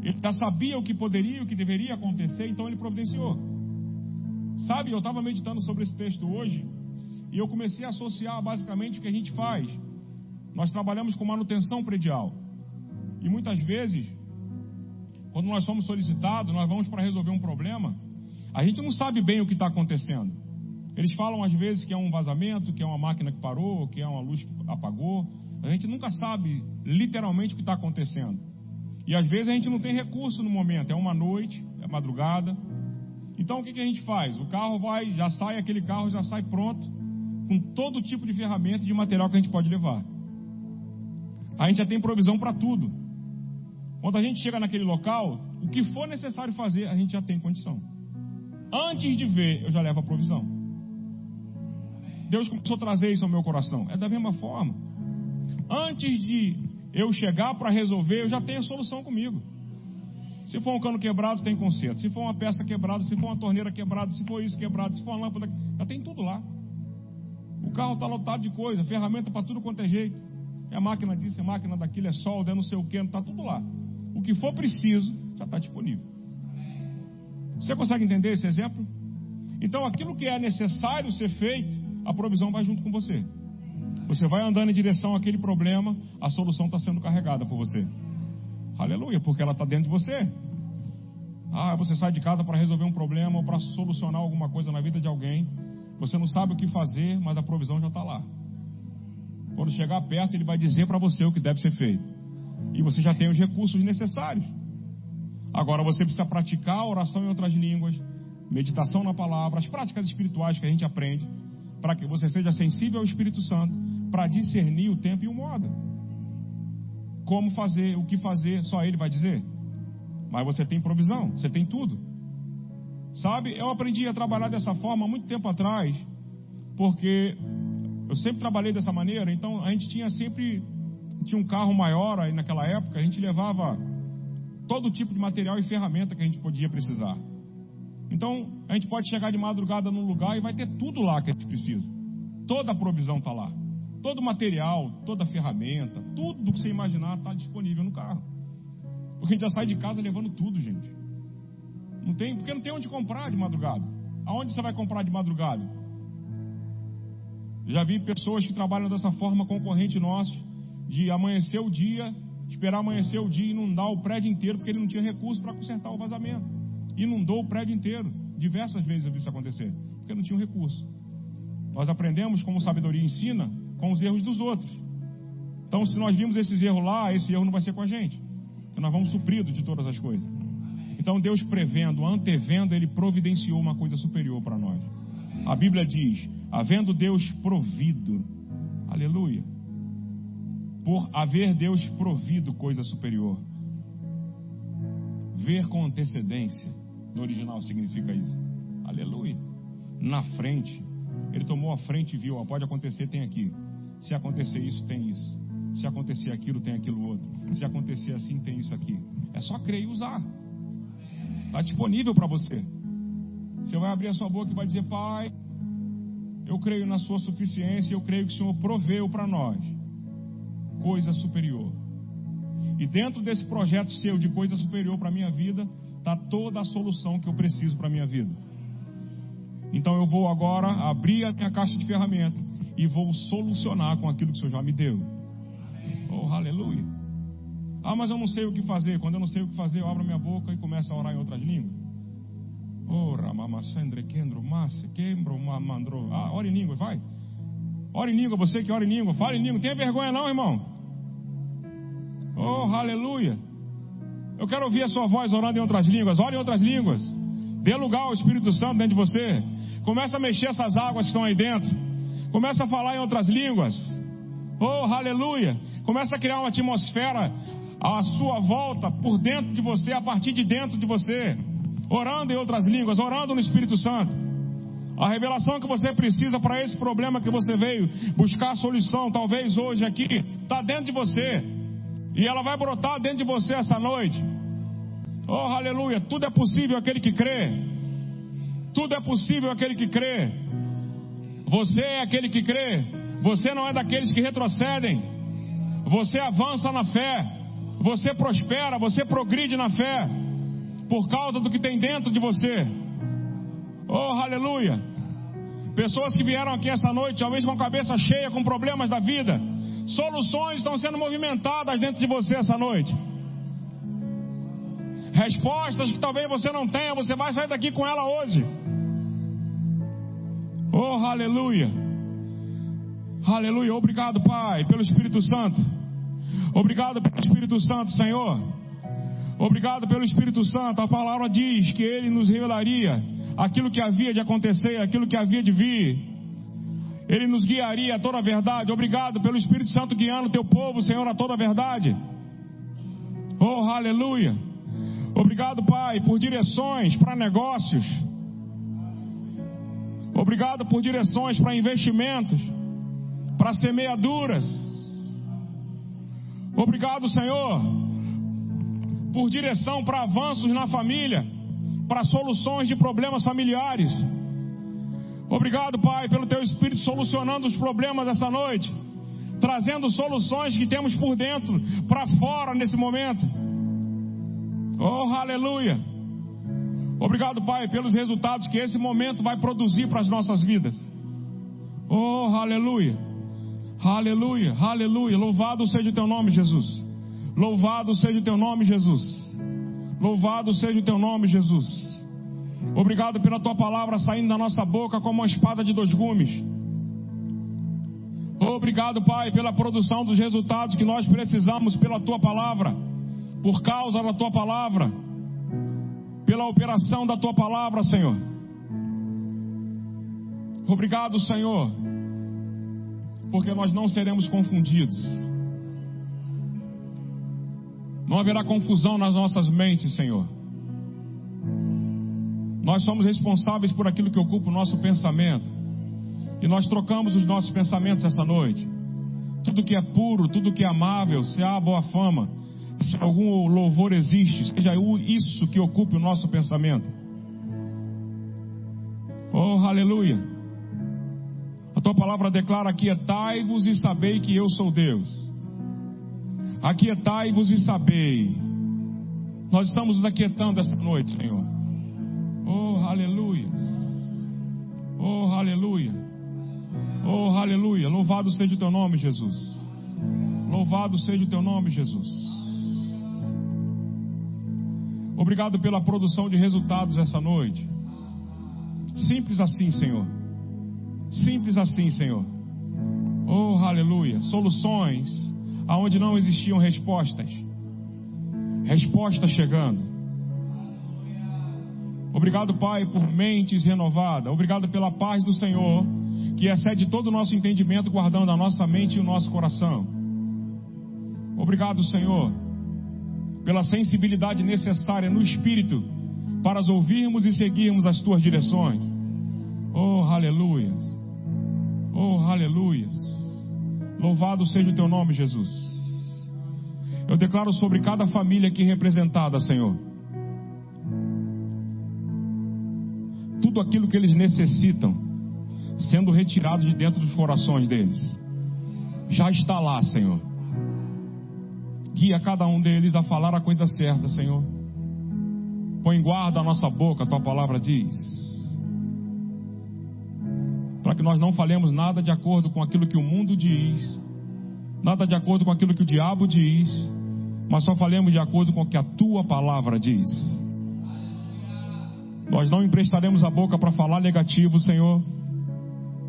[SPEAKER 1] Ele já sabia o que poderia o que deveria acontecer, então ele providenciou. Sabe, eu estava meditando sobre esse texto hoje e eu comecei a associar basicamente o que a gente faz. Nós trabalhamos com manutenção predial. E muitas vezes, quando nós somos solicitados, nós vamos para resolver um problema, a gente não sabe bem o que está acontecendo. Eles falam às vezes que é um vazamento, que é uma máquina que parou, que é uma luz que apagou. A gente nunca sabe literalmente o que está acontecendo. E às vezes a gente não tem recurso no momento, é uma noite, é madrugada. Então o que, que a gente faz? O carro vai, já sai, aquele carro já sai pronto, com todo tipo de ferramenta e de material que a gente pode levar. A gente já tem provisão para tudo. Quando a gente chega naquele local, o que for necessário fazer, a gente já tem condição. Antes de ver, eu já levo a provisão. Deus começou a trazer isso ao meu coração. É da mesma forma. Antes de eu chegar para resolver, eu já tenho a solução comigo. Se for um cano quebrado, tem conserto. Se for uma peça quebrada, se for uma torneira quebrada, se for isso quebrado, se for uma lâmpada, já tem tudo lá. O carro está lotado de coisa, ferramenta para tudo quanto é jeito. É máquina disso, é máquina daquilo, é solda, é não sei o que, está tudo lá. O que for preciso já está disponível. Você consegue entender esse exemplo? Então, aquilo que é necessário ser feito, a provisão vai junto com você. Você vai andando em direção àquele problema, a solução está sendo carregada por você. Aleluia, porque ela está dentro de você. Ah, você sai de casa para resolver um problema ou para solucionar alguma coisa na vida de alguém. Você não sabe o que fazer, mas a provisão já está lá. Quando chegar perto, ele vai dizer para você o que deve ser feito. E você já tem os recursos necessários. Agora você precisa praticar oração em outras línguas, meditação na palavra, as práticas espirituais que a gente aprende, para que você seja sensível ao Espírito Santo, para discernir o tempo e o modo. Como fazer, o que fazer, só Ele vai dizer. Mas você tem provisão, você tem tudo. Sabe, eu aprendi a trabalhar dessa forma muito tempo atrás, porque eu sempre trabalhei dessa maneira, então a gente tinha sempre tinha um carro maior aí naquela época, a gente levava todo tipo de material e ferramenta que a gente podia precisar. Então, a gente pode chegar de madrugada num lugar e vai ter tudo lá que a gente precisa. Toda a provisão está lá. Todo o material, toda a ferramenta, tudo que você imaginar está disponível no carro. Porque a gente já sai de casa levando tudo, gente. Não tem, porque não tem onde comprar de madrugada. Aonde você vai comprar de madrugada? Já vi pessoas que trabalham dessa forma, concorrente nosso, de amanhecer o dia, esperar amanhecer o dia e inundar o prédio inteiro, porque ele não tinha recurso para consertar o vazamento. Inundou o prédio inteiro. Diversas vezes eu vi isso acontecer, porque não tinha recurso. Nós aprendemos, como sabedoria ensina, com os erros dos outros. Então, se nós vimos esses erros lá, esse erro não vai ser com a gente. Porque nós vamos suprido de todas as coisas. Então, Deus prevendo, antevendo, Ele providenciou uma coisa superior para nós. A Bíblia diz: havendo Deus provido, aleluia, por haver Deus provido coisa superior. Ver com antecedência, no original significa isso. Aleluia. Na frente, ele tomou a frente e viu, ó, pode acontecer, tem aqui. Se acontecer isso, tem isso. Se acontecer aquilo, tem aquilo outro. Se acontecer assim, tem isso aqui. É só crer e usar. Está disponível para você. Você vai abrir a sua boca e vai dizer: Pai, eu creio na Sua suficiência, eu creio que o Senhor proveu para nós coisa superior. E dentro desse projeto seu de coisa superior para a minha vida, está toda a solução que eu preciso para a minha vida. Então eu vou agora abrir a minha caixa de ferramentas e vou solucionar com aquilo que o Senhor já me deu. Oh, aleluia. Ah, mas eu não sei o que fazer. Quando eu não sei o que fazer, eu abro minha boca e começo a orar em outras línguas. Oh, Ramamasandre, Kendro, Massa, Kembro, Mamandro. Ah, ora em língua, vai. Ora em língua, você que ora em língua. Fala em língua. Não tenha vergonha não, irmão. Oh, aleluia. Eu quero ouvir a sua voz orando em outras línguas. Ore em outras línguas. Dê lugar ao Espírito Santo dentro de você. Começa a mexer essas águas que estão aí dentro. Começa a falar em outras línguas. Oh, aleluia. Começa a criar uma atmosfera à sua volta, por dentro de você, a partir de dentro de você. Orando em outras línguas, orando no Espírito Santo. A revelação que você precisa para esse problema que você veio buscar a solução, talvez hoje aqui, está dentro de você. E ela vai brotar dentro de você essa noite. Oh, aleluia. Tudo é possível aquele que crê. Tudo é possível aquele que crê. Você é aquele que crê. Você não é daqueles que retrocedem. Você avança na fé. Você prospera. Você progride na fé. Por causa do que tem dentro de você. Oh, aleluia. Pessoas que vieram aqui essa noite, talvez com a cabeça cheia, com problemas da vida Soluções estão sendo movimentadas dentro de você essa noite. Respostas que talvez você não tenha, você vai sair daqui com ela hoje. Oh, aleluia. Aleluia. Obrigado, Pai, pelo Espírito Santo. Obrigado pelo Espírito Santo, Senhor. Obrigado pelo Espírito Santo. A palavra diz que ele nos revelaria aquilo que havia de acontecer, aquilo que havia de vir. Ele nos guiaria a toda a verdade. Obrigado pelo Espírito Santo guiando o teu povo, Senhor, a toda a verdade. Oh, aleluia. Obrigado, Pai, por direções para negócios. Obrigado por direções para investimentos, para semeaduras. Obrigado, Senhor, por direção para avanços na família, para soluções de problemas familiares. Obrigado, Pai, pelo teu Espírito solucionando os problemas essa noite, trazendo soluções que temos por dentro para fora nesse momento. Oh, aleluia. Obrigado, Pai, pelos resultados que esse momento vai produzir para as nossas vidas. Oh, aleluia. Aleluia, aleluia. Louvado seja o teu nome, Jesus. Louvado seja o teu nome, Jesus. Louvado seja o teu nome, Jesus. Obrigado pela tua palavra saindo da nossa boca como uma espada de dois gumes. Obrigado, Pai, pela produção dos resultados que nós precisamos pela tua palavra, por causa da tua palavra, pela operação da tua palavra, Senhor. Obrigado, Senhor, porque nós não seremos confundidos. Não haverá confusão nas nossas mentes, Senhor. Nós somos responsáveis por aquilo que ocupa o nosso pensamento. E nós trocamos os nossos pensamentos essa noite. Tudo que é puro, tudo que é amável, se há boa fama, se algum louvor existe, seja isso que ocupe o nosso pensamento. Oh, aleluia. A tua palavra declara: Aquietai-vos e sabei que eu sou Deus. Aquietai-vos e sabei. Nós estamos nos aquietando esta noite, Senhor. Oh, aleluia. Oh, aleluia. Oh, aleluia. Louvado seja o teu nome, Jesus. Louvado seja o teu nome, Jesus. Obrigado pela produção de resultados essa noite. Simples assim, Senhor. Simples assim, Senhor. Oh, aleluia. Soluções aonde não existiam respostas. Respostas chegando. Obrigado, Pai, por mentes renovadas. Obrigado pela paz do Senhor, que excede todo o nosso entendimento, guardando a nossa mente e o nosso coração. Obrigado, Senhor, pela sensibilidade necessária no espírito para as ouvirmos e seguirmos as tuas direções. Oh, aleluias. Oh, aleluias. Louvado seja o teu nome, Jesus. Eu declaro sobre cada família aqui representada, Senhor. Tudo aquilo que eles necessitam sendo retirado de dentro dos corações deles. Já está lá, Senhor. Guia cada um deles a falar a coisa certa, Senhor. Põe guarda a nossa boca, a tua palavra diz. Para que nós não falemos nada de acordo com aquilo que o mundo diz, nada de acordo com aquilo que o diabo diz, mas só falemos de acordo com o que a tua palavra diz. Nós não emprestaremos a boca para falar negativo, Senhor.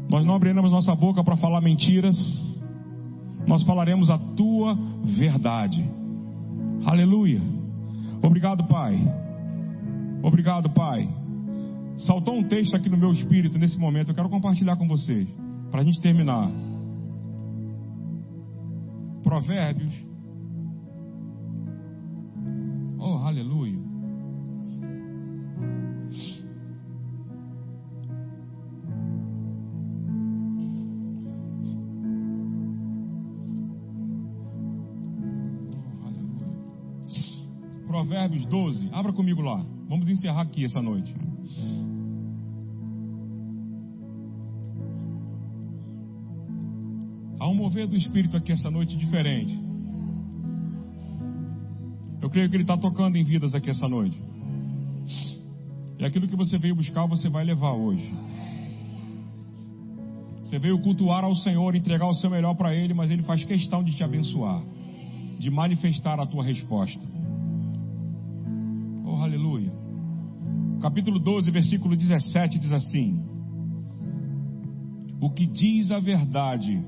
[SPEAKER 1] Nós não abriremos nossa boca para falar mentiras. Nós falaremos a tua verdade. Aleluia. Obrigado, Pai. Obrigado, Pai. Saltou um texto aqui no meu espírito nesse momento. Eu quero compartilhar com vocês. Para a gente terminar. Provérbios. Provérbios 12. Abra comigo lá. Vamos encerrar aqui essa noite. Há um mover do Espírito aqui essa noite diferente. Eu creio que Ele está tocando em vidas aqui essa noite. E aquilo que você veio buscar, você vai levar hoje. Você veio cultuar ao Senhor, entregar o seu melhor para Ele, mas Ele faz questão de te abençoar, de manifestar a tua resposta. Capítulo 12, versículo 17 diz assim: O que diz a verdade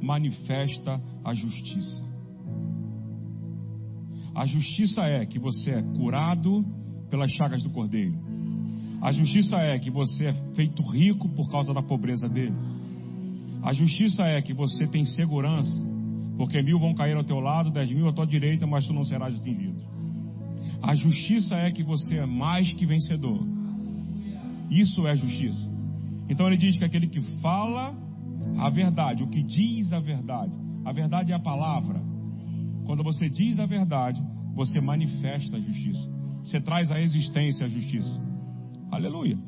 [SPEAKER 1] manifesta a justiça. A justiça é que você é curado pelas chagas do cordeiro. A justiça é que você é feito rico por causa da pobreza dele. A justiça é que você tem segurança, porque mil vão cair ao teu lado, dez mil à tua direita, mas tu não serás atingido. A justiça é que você é mais que vencedor. Isso é justiça. Então ele diz que aquele que fala a verdade, o que diz a verdade, a verdade é a palavra. Quando você diz a verdade, você manifesta a justiça. Você traz à existência a justiça. Aleluia.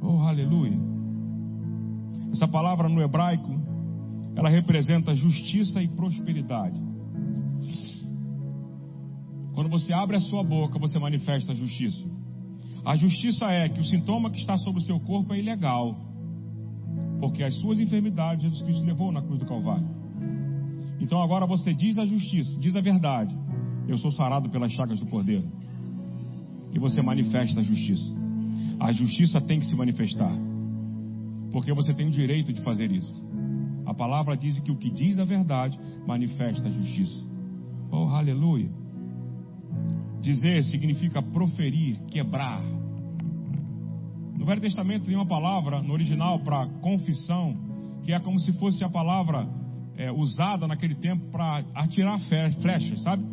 [SPEAKER 1] Oh, aleluia. Essa palavra no hebraico, ela representa justiça e prosperidade. Quando você abre a sua boca, você manifesta a justiça. A justiça é que o sintoma que está sobre o seu corpo é ilegal. Porque as suas enfermidades Jesus Cristo levou na cruz do Calvário. Então agora você diz a justiça, diz a verdade. Eu sou sarado pelas chagas do Cordeiro. E você manifesta a justiça. A justiça tem que se manifestar. Porque você tem o direito de fazer isso. A palavra diz que o que diz a verdade manifesta a justiça. Oh, aleluia. Dizer significa proferir, quebrar. No Velho Testamento tem uma palavra no original para confissão, que é como se fosse a palavra é, usada naquele tempo para atirar flechas, sabe?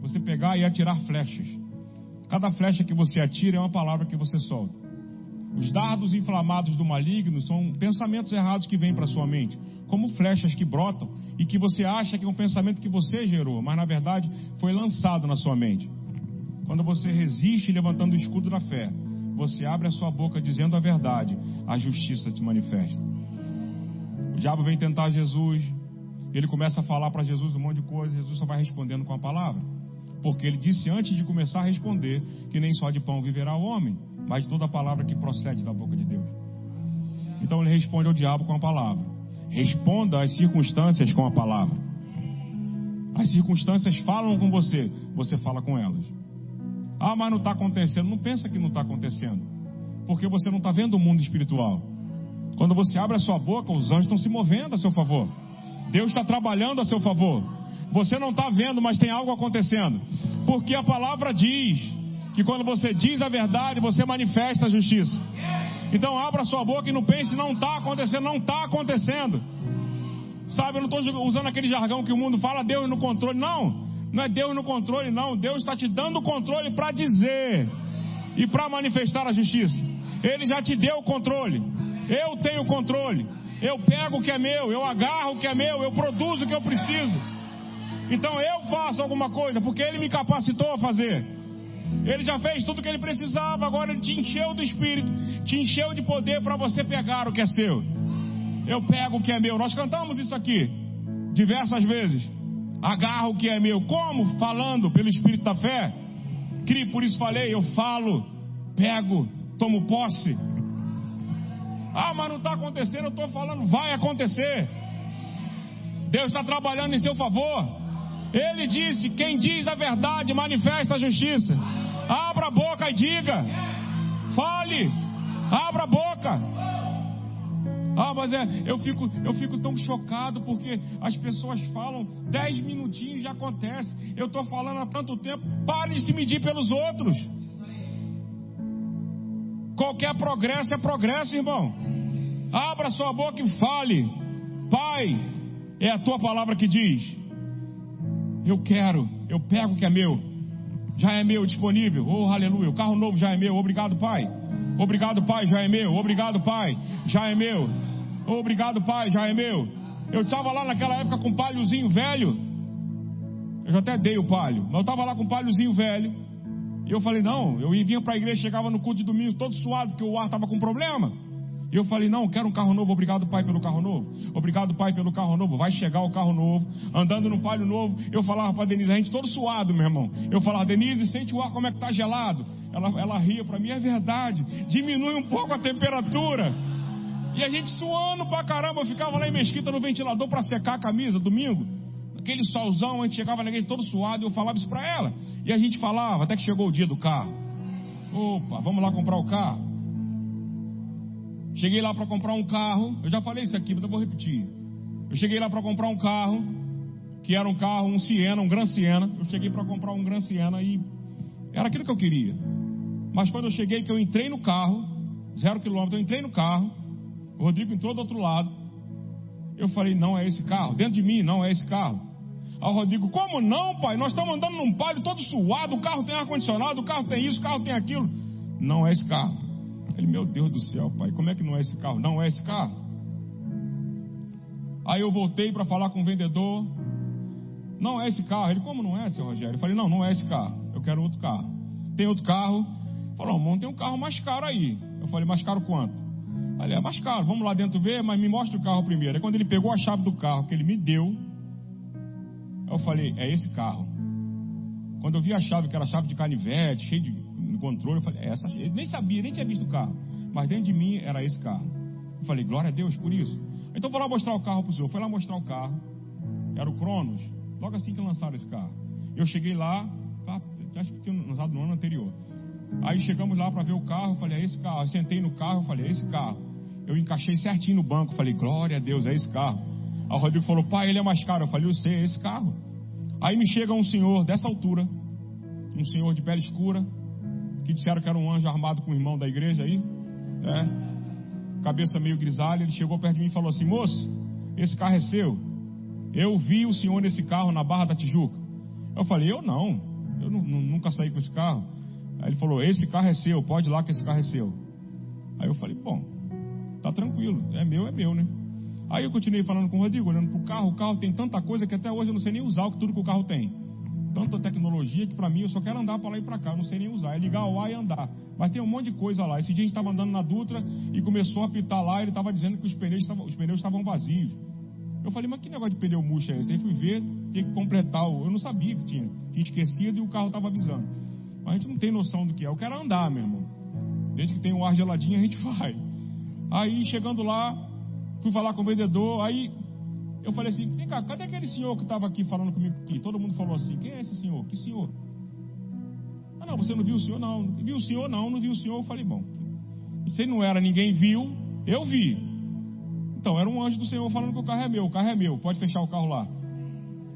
[SPEAKER 1] Você pegar e atirar flechas. Cada flecha que você atira é uma palavra que você solta. Os dardos inflamados do maligno são pensamentos errados que vêm para sua mente, como flechas que brotam e que você acha que é um pensamento que você gerou, mas na verdade foi lançado na sua mente. Quando você resiste levantando o escudo da fé, você abre a sua boca dizendo a verdade, a justiça te manifesta. O diabo vem tentar Jesus, ele começa a falar para Jesus um monte de coisa, Jesus só vai respondendo com a palavra. Porque ele disse antes de começar a responder que nem só de pão viverá o homem, mas de toda a palavra que procede da boca de Deus. Então ele responde ao diabo com a palavra. Responda às circunstâncias com a palavra. As circunstâncias falam com você, você fala com elas. Ah, mas não está acontecendo. Não pensa que não está acontecendo. Porque você não está vendo o mundo espiritual. Quando você abre a sua boca, os anjos estão se movendo a seu favor. Deus está trabalhando a seu favor. Você não está vendo, mas tem algo acontecendo. Porque a palavra diz que quando você diz a verdade, você manifesta a justiça. Então abra sua boca e não pense, não está acontecendo, não está acontecendo. Sabe, eu não estou usando aquele jargão que o mundo fala, Deus no controle. Não, não é Deus no controle, não. Deus está te dando o controle para dizer e para manifestar a justiça. Ele já te deu o controle. Eu tenho o controle. Eu pego o que é meu, eu agarro o que é meu, eu produzo o que eu preciso. Então eu faço alguma coisa, porque Ele me capacitou a fazer. Ele já fez tudo o que Ele precisava, agora Ele te encheu do Espírito, te encheu de poder para você pegar o que é seu. Eu pego o que é meu. Nós cantamos isso aqui diversas vezes. Agarro o que é meu. Como? Falando pelo Espírito da fé. Crie, por isso falei, eu falo, pego, tomo posse. Ah, mas não está acontecendo, eu estou falando, vai acontecer. Deus está trabalhando em seu favor. Ele disse: quem diz a verdade manifesta a justiça. Abra a boca e diga. Fale. Abra a boca. Ah, mas é, eu fico, eu fico tão chocado porque as pessoas falam, dez minutinhos já acontece. Eu estou falando há tanto tempo. Pare de se medir pelos outros. Qualquer progresso é progresso, irmão. Abra sua boca e fale. Pai, é a tua palavra que diz. Eu quero, eu pego o que é meu. Já é meu, disponível. Oh, aleluia. O carro novo já é meu. Obrigado, Pai. Obrigado, Pai, já é meu. Obrigado, Pai, já é meu. Obrigado, Pai, já é meu. Eu estava lá naquela época com um palhozinho velho. Eu já até dei o palho, mas eu estava lá com um palhozinho velho. E eu falei, não, eu vinha para a igreja, chegava no culto de domingo todo suado, porque o ar estava com problema. E eu falei, não, quero um carro novo, obrigado pai pelo carro novo. Obrigado pai pelo carro novo. Vai chegar o carro novo, andando no palio novo. Eu falava para Denise, a gente todo suado, meu irmão. Eu falava, Denise, sente o ar como é que tá gelado. Ela, ela ria para mim, é verdade. Diminui um pouco a temperatura. E a gente suando pra caramba, eu ficava lá em Mesquita no ventilador para secar a camisa, domingo. Aquele solzão, a gente chegava na igreja todo suado, e eu falava isso para ela. E a gente falava, até que chegou o dia do carro. Opa, vamos lá comprar o carro. Cheguei lá para comprar um carro. Eu já falei isso aqui, mas eu vou repetir. Eu cheguei lá para comprar um carro, que era um carro, um Siena, um Gran Siena. Eu cheguei para comprar um Gran Siena e era aquilo que eu queria. Mas quando eu cheguei, que eu entrei no carro, zero quilômetro, eu entrei no carro, o Rodrigo entrou do outro lado. Eu falei, não é esse carro. Dentro de mim, não é esse carro. Aí o Rodrigo, como não, pai? Nós estamos andando num palio todo suado, o carro tem ar-condicionado, o carro tem isso, o carro tem aquilo. Não é esse carro. Ele, meu Deus do céu, pai, como é que não é esse carro? Não é esse carro. Aí eu voltei para falar com o vendedor. Não é esse carro. Ele, como não é, seu Rogério? Eu falei, não, não é esse carro. Eu quero outro carro. Tem outro carro? Falou, não, tem um carro mais caro aí. Eu falei, mais caro quanto? Ele é mais caro, vamos lá dentro ver, mas me mostra o carro primeiro. Aí quando ele pegou a chave do carro que ele me deu, eu falei, é esse carro. Quando eu vi a chave, que era chave de canivete, cheio de controle. Eu falei, é essa, ele nem sabia, nem tinha visto o carro. Mas dentro de mim era esse carro. Eu falei, glória a Deus por isso. Então vou lá mostrar o carro para o senhor. Foi lá mostrar o carro. Era o Cronos. Logo assim que lançaram esse carro. Eu cheguei lá, acho que tinha lançado no ano anterior. Aí chegamos lá para ver o carro. Falei, é esse carro. Eu sentei no carro. Falei, é esse carro. Eu encaixei certinho no banco. Falei, glória a Deus, é esse carro. Aí o Rodrigo falou, pai, ele é mais caro. Eu falei, eu sei, é esse carro. Aí me chega um senhor dessa altura, um senhor de pele escura, que disseram que era um anjo armado com o irmão da igreja aí, é, cabeça meio grisalha, ele chegou perto de mim e falou assim: Moço, esse carro é seu. Eu vi o senhor nesse carro na Barra da Tijuca. Eu falei: Eu não, eu nunca saí com esse carro. Aí ele falou: Esse carro é seu, pode ir lá que esse carro é seu. Aí eu falei: Bom, tá tranquilo, é meu, é meu, né? Aí eu continuei falando com o Rodrigo, olhando pro carro. O carro tem tanta coisa que até hoje eu não sei nem usar o que tudo que o carro tem tanta tecnologia que para mim eu só quero andar para lá e para cá, eu não sei nem usar, é ligar o ar e andar. Mas tem um monte de coisa lá. Esse dia a gente estava andando na Dutra e começou a apitar lá, ele estava dizendo que os pneus, estavam, os pneus estavam vazios. Eu falei, mas que negócio de pneu murcho é esse? Aí fui ver, tem que completar. O... Eu não sabia que tinha. Tinha esquecido e o carro estava avisando. Mas a gente não tem noção do que é. Eu quero andar, meu irmão. Desde que tem um ar geladinho, a gente vai. Aí, chegando lá, fui falar com o vendedor. Aí, eu falei assim: vem cá, cadê aquele senhor que estava aqui falando comigo aqui? Todo mundo falou assim: quem é esse senhor? Que senhor? Ah, não, você não viu o senhor? Não. Viu o senhor? Não, não viu o senhor. Eu falei: bom, se não era ninguém viu, eu vi. Então, era um anjo do Senhor falando que o carro é meu, o carro é meu, pode fechar o carro lá.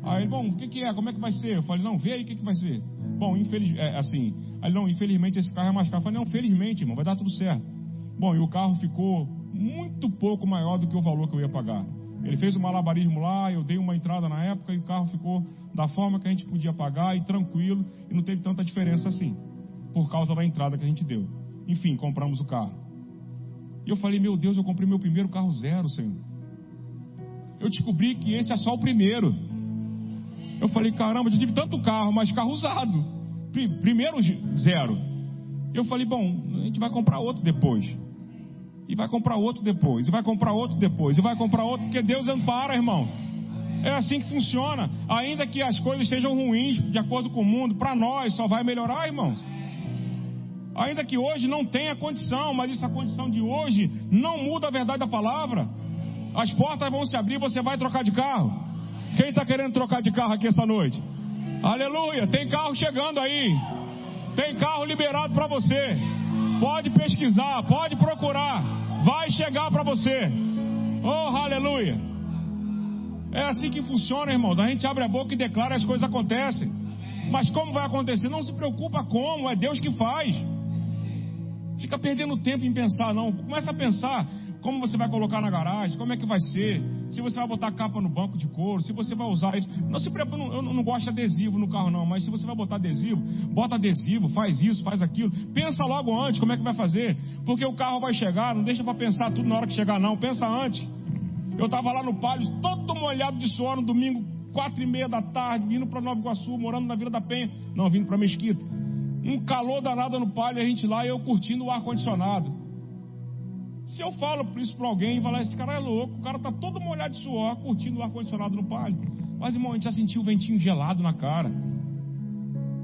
[SPEAKER 1] Aí ele, bom, o que, que é? Como é que vai ser? Eu falei, não, vê aí o que, que vai ser. Bom, infelizmente, é, assim, aí não, infelizmente esse carro é mais caro. Eu falei, não, felizmente, irmão, vai dar tudo certo. Bom, e o carro ficou muito pouco maior do que o valor que eu ia pagar. Ele fez um malabarismo lá, eu dei uma entrada na época e o carro ficou da forma que a gente podia pagar e tranquilo, e não teve tanta diferença assim, por causa da entrada que a gente deu. Enfim, compramos o carro. E eu falei, meu Deus, eu comprei meu primeiro carro zero, Senhor. eu descobri que esse é só o primeiro. Eu falei, caramba, eu tive tanto carro, mas carro usado. Primeiro zero. Eu falei, bom, a gente vai comprar outro depois. E vai comprar outro depois. E vai comprar outro depois. E vai comprar outro, porque Deus ampara, irmãos. É assim que funciona. Ainda que as coisas estejam ruins, de acordo com o mundo, para nós só vai melhorar, irmãos. Ainda que hoje não tenha condição, mas essa condição de hoje não muda a verdade da palavra. As portas vão se abrir, você vai trocar de carro. Quem está querendo trocar de carro aqui essa noite? Aleluia! Tem carro chegando aí. Tem carro liberado para você. Pode pesquisar, pode procurar. Vai chegar para você. Oh, aleluia! É assim que funciona, irmãos. A gente abre a boca e declara as coisas acontecem. Mas como vai acontecer? Não se preocupa como, é Deus que faz. Fica perdendo tempo em pensar, não. Começa a pensar como você vai colocar na garagem, como é que vai ser, se você vai botar capa no banco de couro, se você vai usar isso. Não se preocupe, eu não, gosto de adesivo no carro, não, mas se você vai botar adesivo, bota adesivo, faz isso, faz aquilo. Pensa logo antes como é que vai fazer, porque o carro vai chegar, não deixa para pensar tudo na hora que chegar, não. Pensa antes. Eu estava lá no Palio, todo molhado de suor no domingo, quatro e meia da tarde, vindo para Nova Iguaçu, morando na Vila da Penha. Não, vindo para Mesquita. Um calor danado no Palio, a gente lá eu curtindo o ar-condicionado. Se eu falo isso para alguém e falar, esse cara é louco, o cara está todo molhado de suor, curtindo o ar-condicionado no palio. Mas, irmão, a gente já sentiu o ventinho gelado na cara.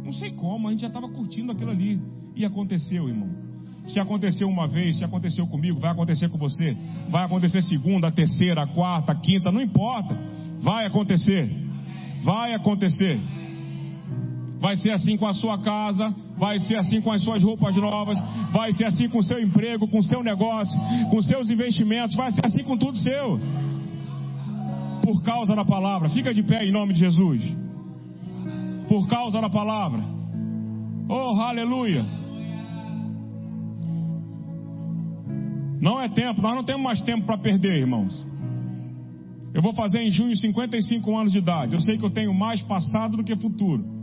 [SPEAKER 1] Não sei como, a gente já estava curtindo aquilo ali. E aconteceu, irmão. Se aconteceu uma vez, se aconteceu comigo, vai acontecer com você. Vai acontecer segunda, terceira, quarta, quinta, não importa. Vai acontecer. Vai acontecer. Vai ser assim com a sua casa, vai ser assim com as suas roupas novas, vai ser assim com o seu emprego, com o seu negócio, com seus investimentos, vai ser assim com tudo seu. Por causa da palavra. Fica de pé em nome de Jesus. Por causa da palavra. Oh, aleluia. Não é tempo, nós não temos mais tempo para perder, irmãos. Eu vou fazer em junho 55 anos de idade. Eu sei que eu tenho mais passado do que futuro.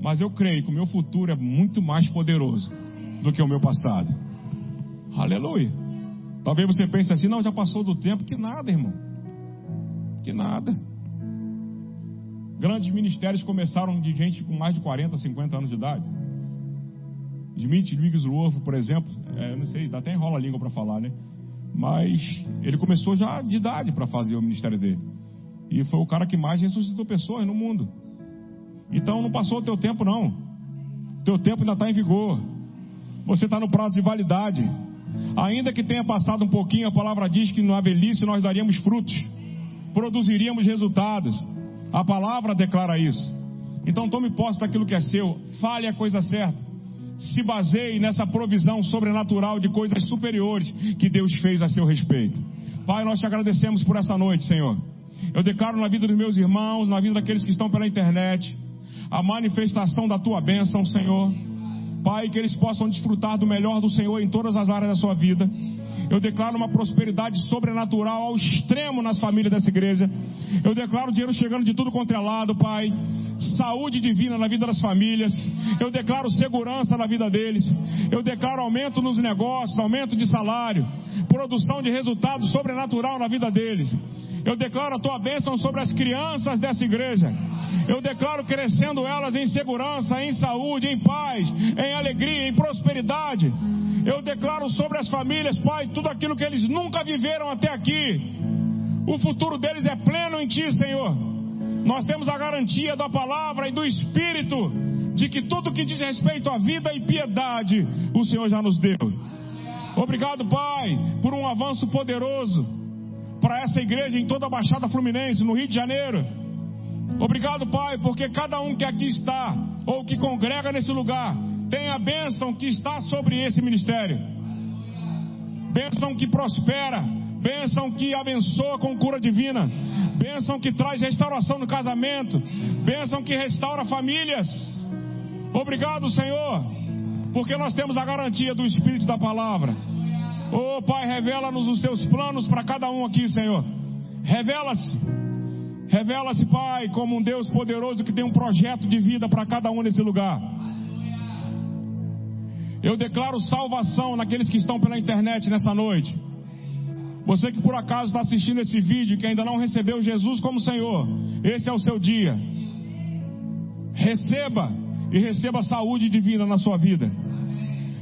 [SPEAKER 1] Mas eu creio que o meu futuro é muito mais poderoso do que o meu passado. Aleluia. Talvez você pense assim, não, já passou do tempo. Que nada, irmão. Que nada. Grandes ministérios começaram de gente com mais de 40, 50 anos de idade. Dimitri Wiggsworth, por exemplo, é, não sei, até enrola a língua para falar, né? Mas ele começou já de idade para fazer o ministério dele. E foi o cara que mais ressuscitou pessoas no mundo. Então não passou o teu tempo não. Teu tempo ainda está em vigor. Você está no prazo de validade. Ainda que tenha passado um pouquinho, a palavra diz que na velhice nós daríamos frutos, produziríamos resultados. A palavra declara isso. Então tome posse daquilo que é seu, fale a coisa certa. Se baseie nessa provisão sobrenatural de coisas superiores que Deus fez a seu respeito. Pai, nós te agradecemos por essa noite, Senhor. Eu declaro na vida dos meus irmãos, na vida daqueles que estão pela internet, a manifestação da tua bênção, Senhor. Pai, que eles possam desfrutar do melhor do Senhor em todas as áreas da sua vida. Eu declaro uma prosperidade sobrenatural ao extremo nas famílias dessa igreja. Eu declaro dinheiro chegando de tudo quanto é lado, Pai. Saúde divina na vida das famílias. Eu declaro segurança na vida deles. Eu declaro aumento nos negócios, aumento de salário, produção de resultado sobrenatural na vida deles. Eu declaro a tua bênção sobre as crianças dessa igreja. Eu declaro crescendo elas em segurança, em saúde, em paz, em alegria, em prosperidade. Eu declaro sobre as famílias, Pai, tudo aquilo que eles nunca viveram até aqui. O futuro deles é pleno em Ti, Senhor. Nós temos a garantia da palavra e do Espírito de que tudo que diz respeito à vida e piedade, o Senhor já nos deu. Obrigado, Pai, por um avanço poderoso para essa igreja em toda a Baixada Fluminense, no Rio de Janeiro. Obrigado, Pai, porque cada um que aqui está, ou que congrega nesse lugar, tem a bênção que está sobre esse ministério. Bênção que prospera, bênção que abençoa com cura divina, bênção que traz restauração no casamento, bênção que restaura famílias. Obrigado, Senhor, porque nós temos a garantia do Espírito da palavra. Oh, Pai, revela-nos os seus planos para cada um aqui, Senhor. Revela-se. Revela-se, Pai, como um Deus poderoso que tem um projeto de vida para cada um nesse lugar. Eu declaro salvação naqueles que estão pela internet nessa noite. Você que por acaso está assistindo esse vídeo que ainda não recebeu Jesus como Senhor, esse é o seu dia. Receba e receba saúde divina na sua vida.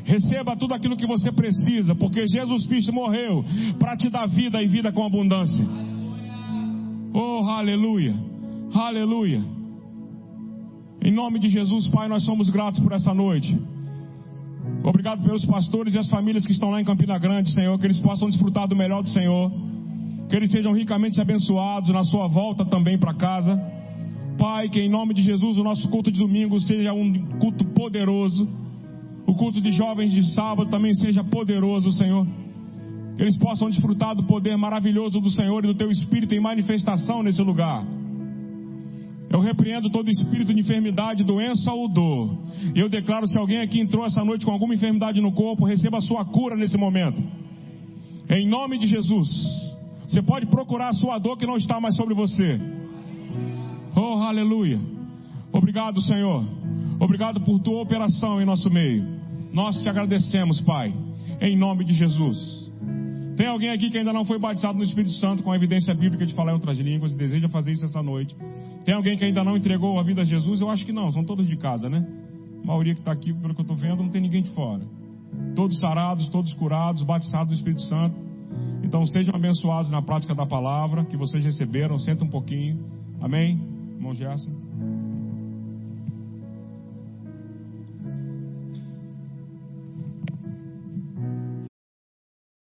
[SPEAKER 1] Receba tudo aquilo que você precisa, porque Jesus Cristo morreu para te dar vida e vida com abundância. Oh, aleluia, aleluia. Em nome de Jesus, Pai, nós somos gratos por essa noite. Obrigado pelos pastores e as famílias que estão lá em Campina Grande, Senhor, que eles possam desfrutar do melhor do Senhor, que eles sejam ricamente abençoados na sua volta também para casa. Pai, que em nome de Jesus o nosso culto de domingo seja um culto poderoso o culto de jovens de sábado também seja poderoso, Senhor. Que eles possam desfrutar do poder maravilhoso do Senhor e do Teu Espírito em manifestação nesse lugar. Eu repreendo todo espírito de enfermidade, doença ou dor. E eu declaro: se alguém aqui entrou essa noite com alguma enfermidade no corpo, receba a sua cura nesse momento. Em nome de Jesus. Você pode procurar a sua dor que não está mais sobre você. Oh, aleluia. Obrigado, Senhor. Obrigado por tua operação em nosso meio. Nós te agradecemos, Pai, em nome de Jesus. Tem alguém aqui que ainda não foi batizado no Espírito Santo com a evidência bíblica de falar em outras línguas e deseja fazer isso essa noite? Tem alguém que ainda não entregou a vida a Jesus? Eu acho que não, são todos de casa, né? A maioria que está aqui, pelo que eu estou vendo, não tem ninguém de fora. Todos sarados, todos curados, batizados no Espírito Santo. Então sejam abençoados na prática da palavra que vocês receberam. Senta um pouquinho. Amém? Irmão Gerson.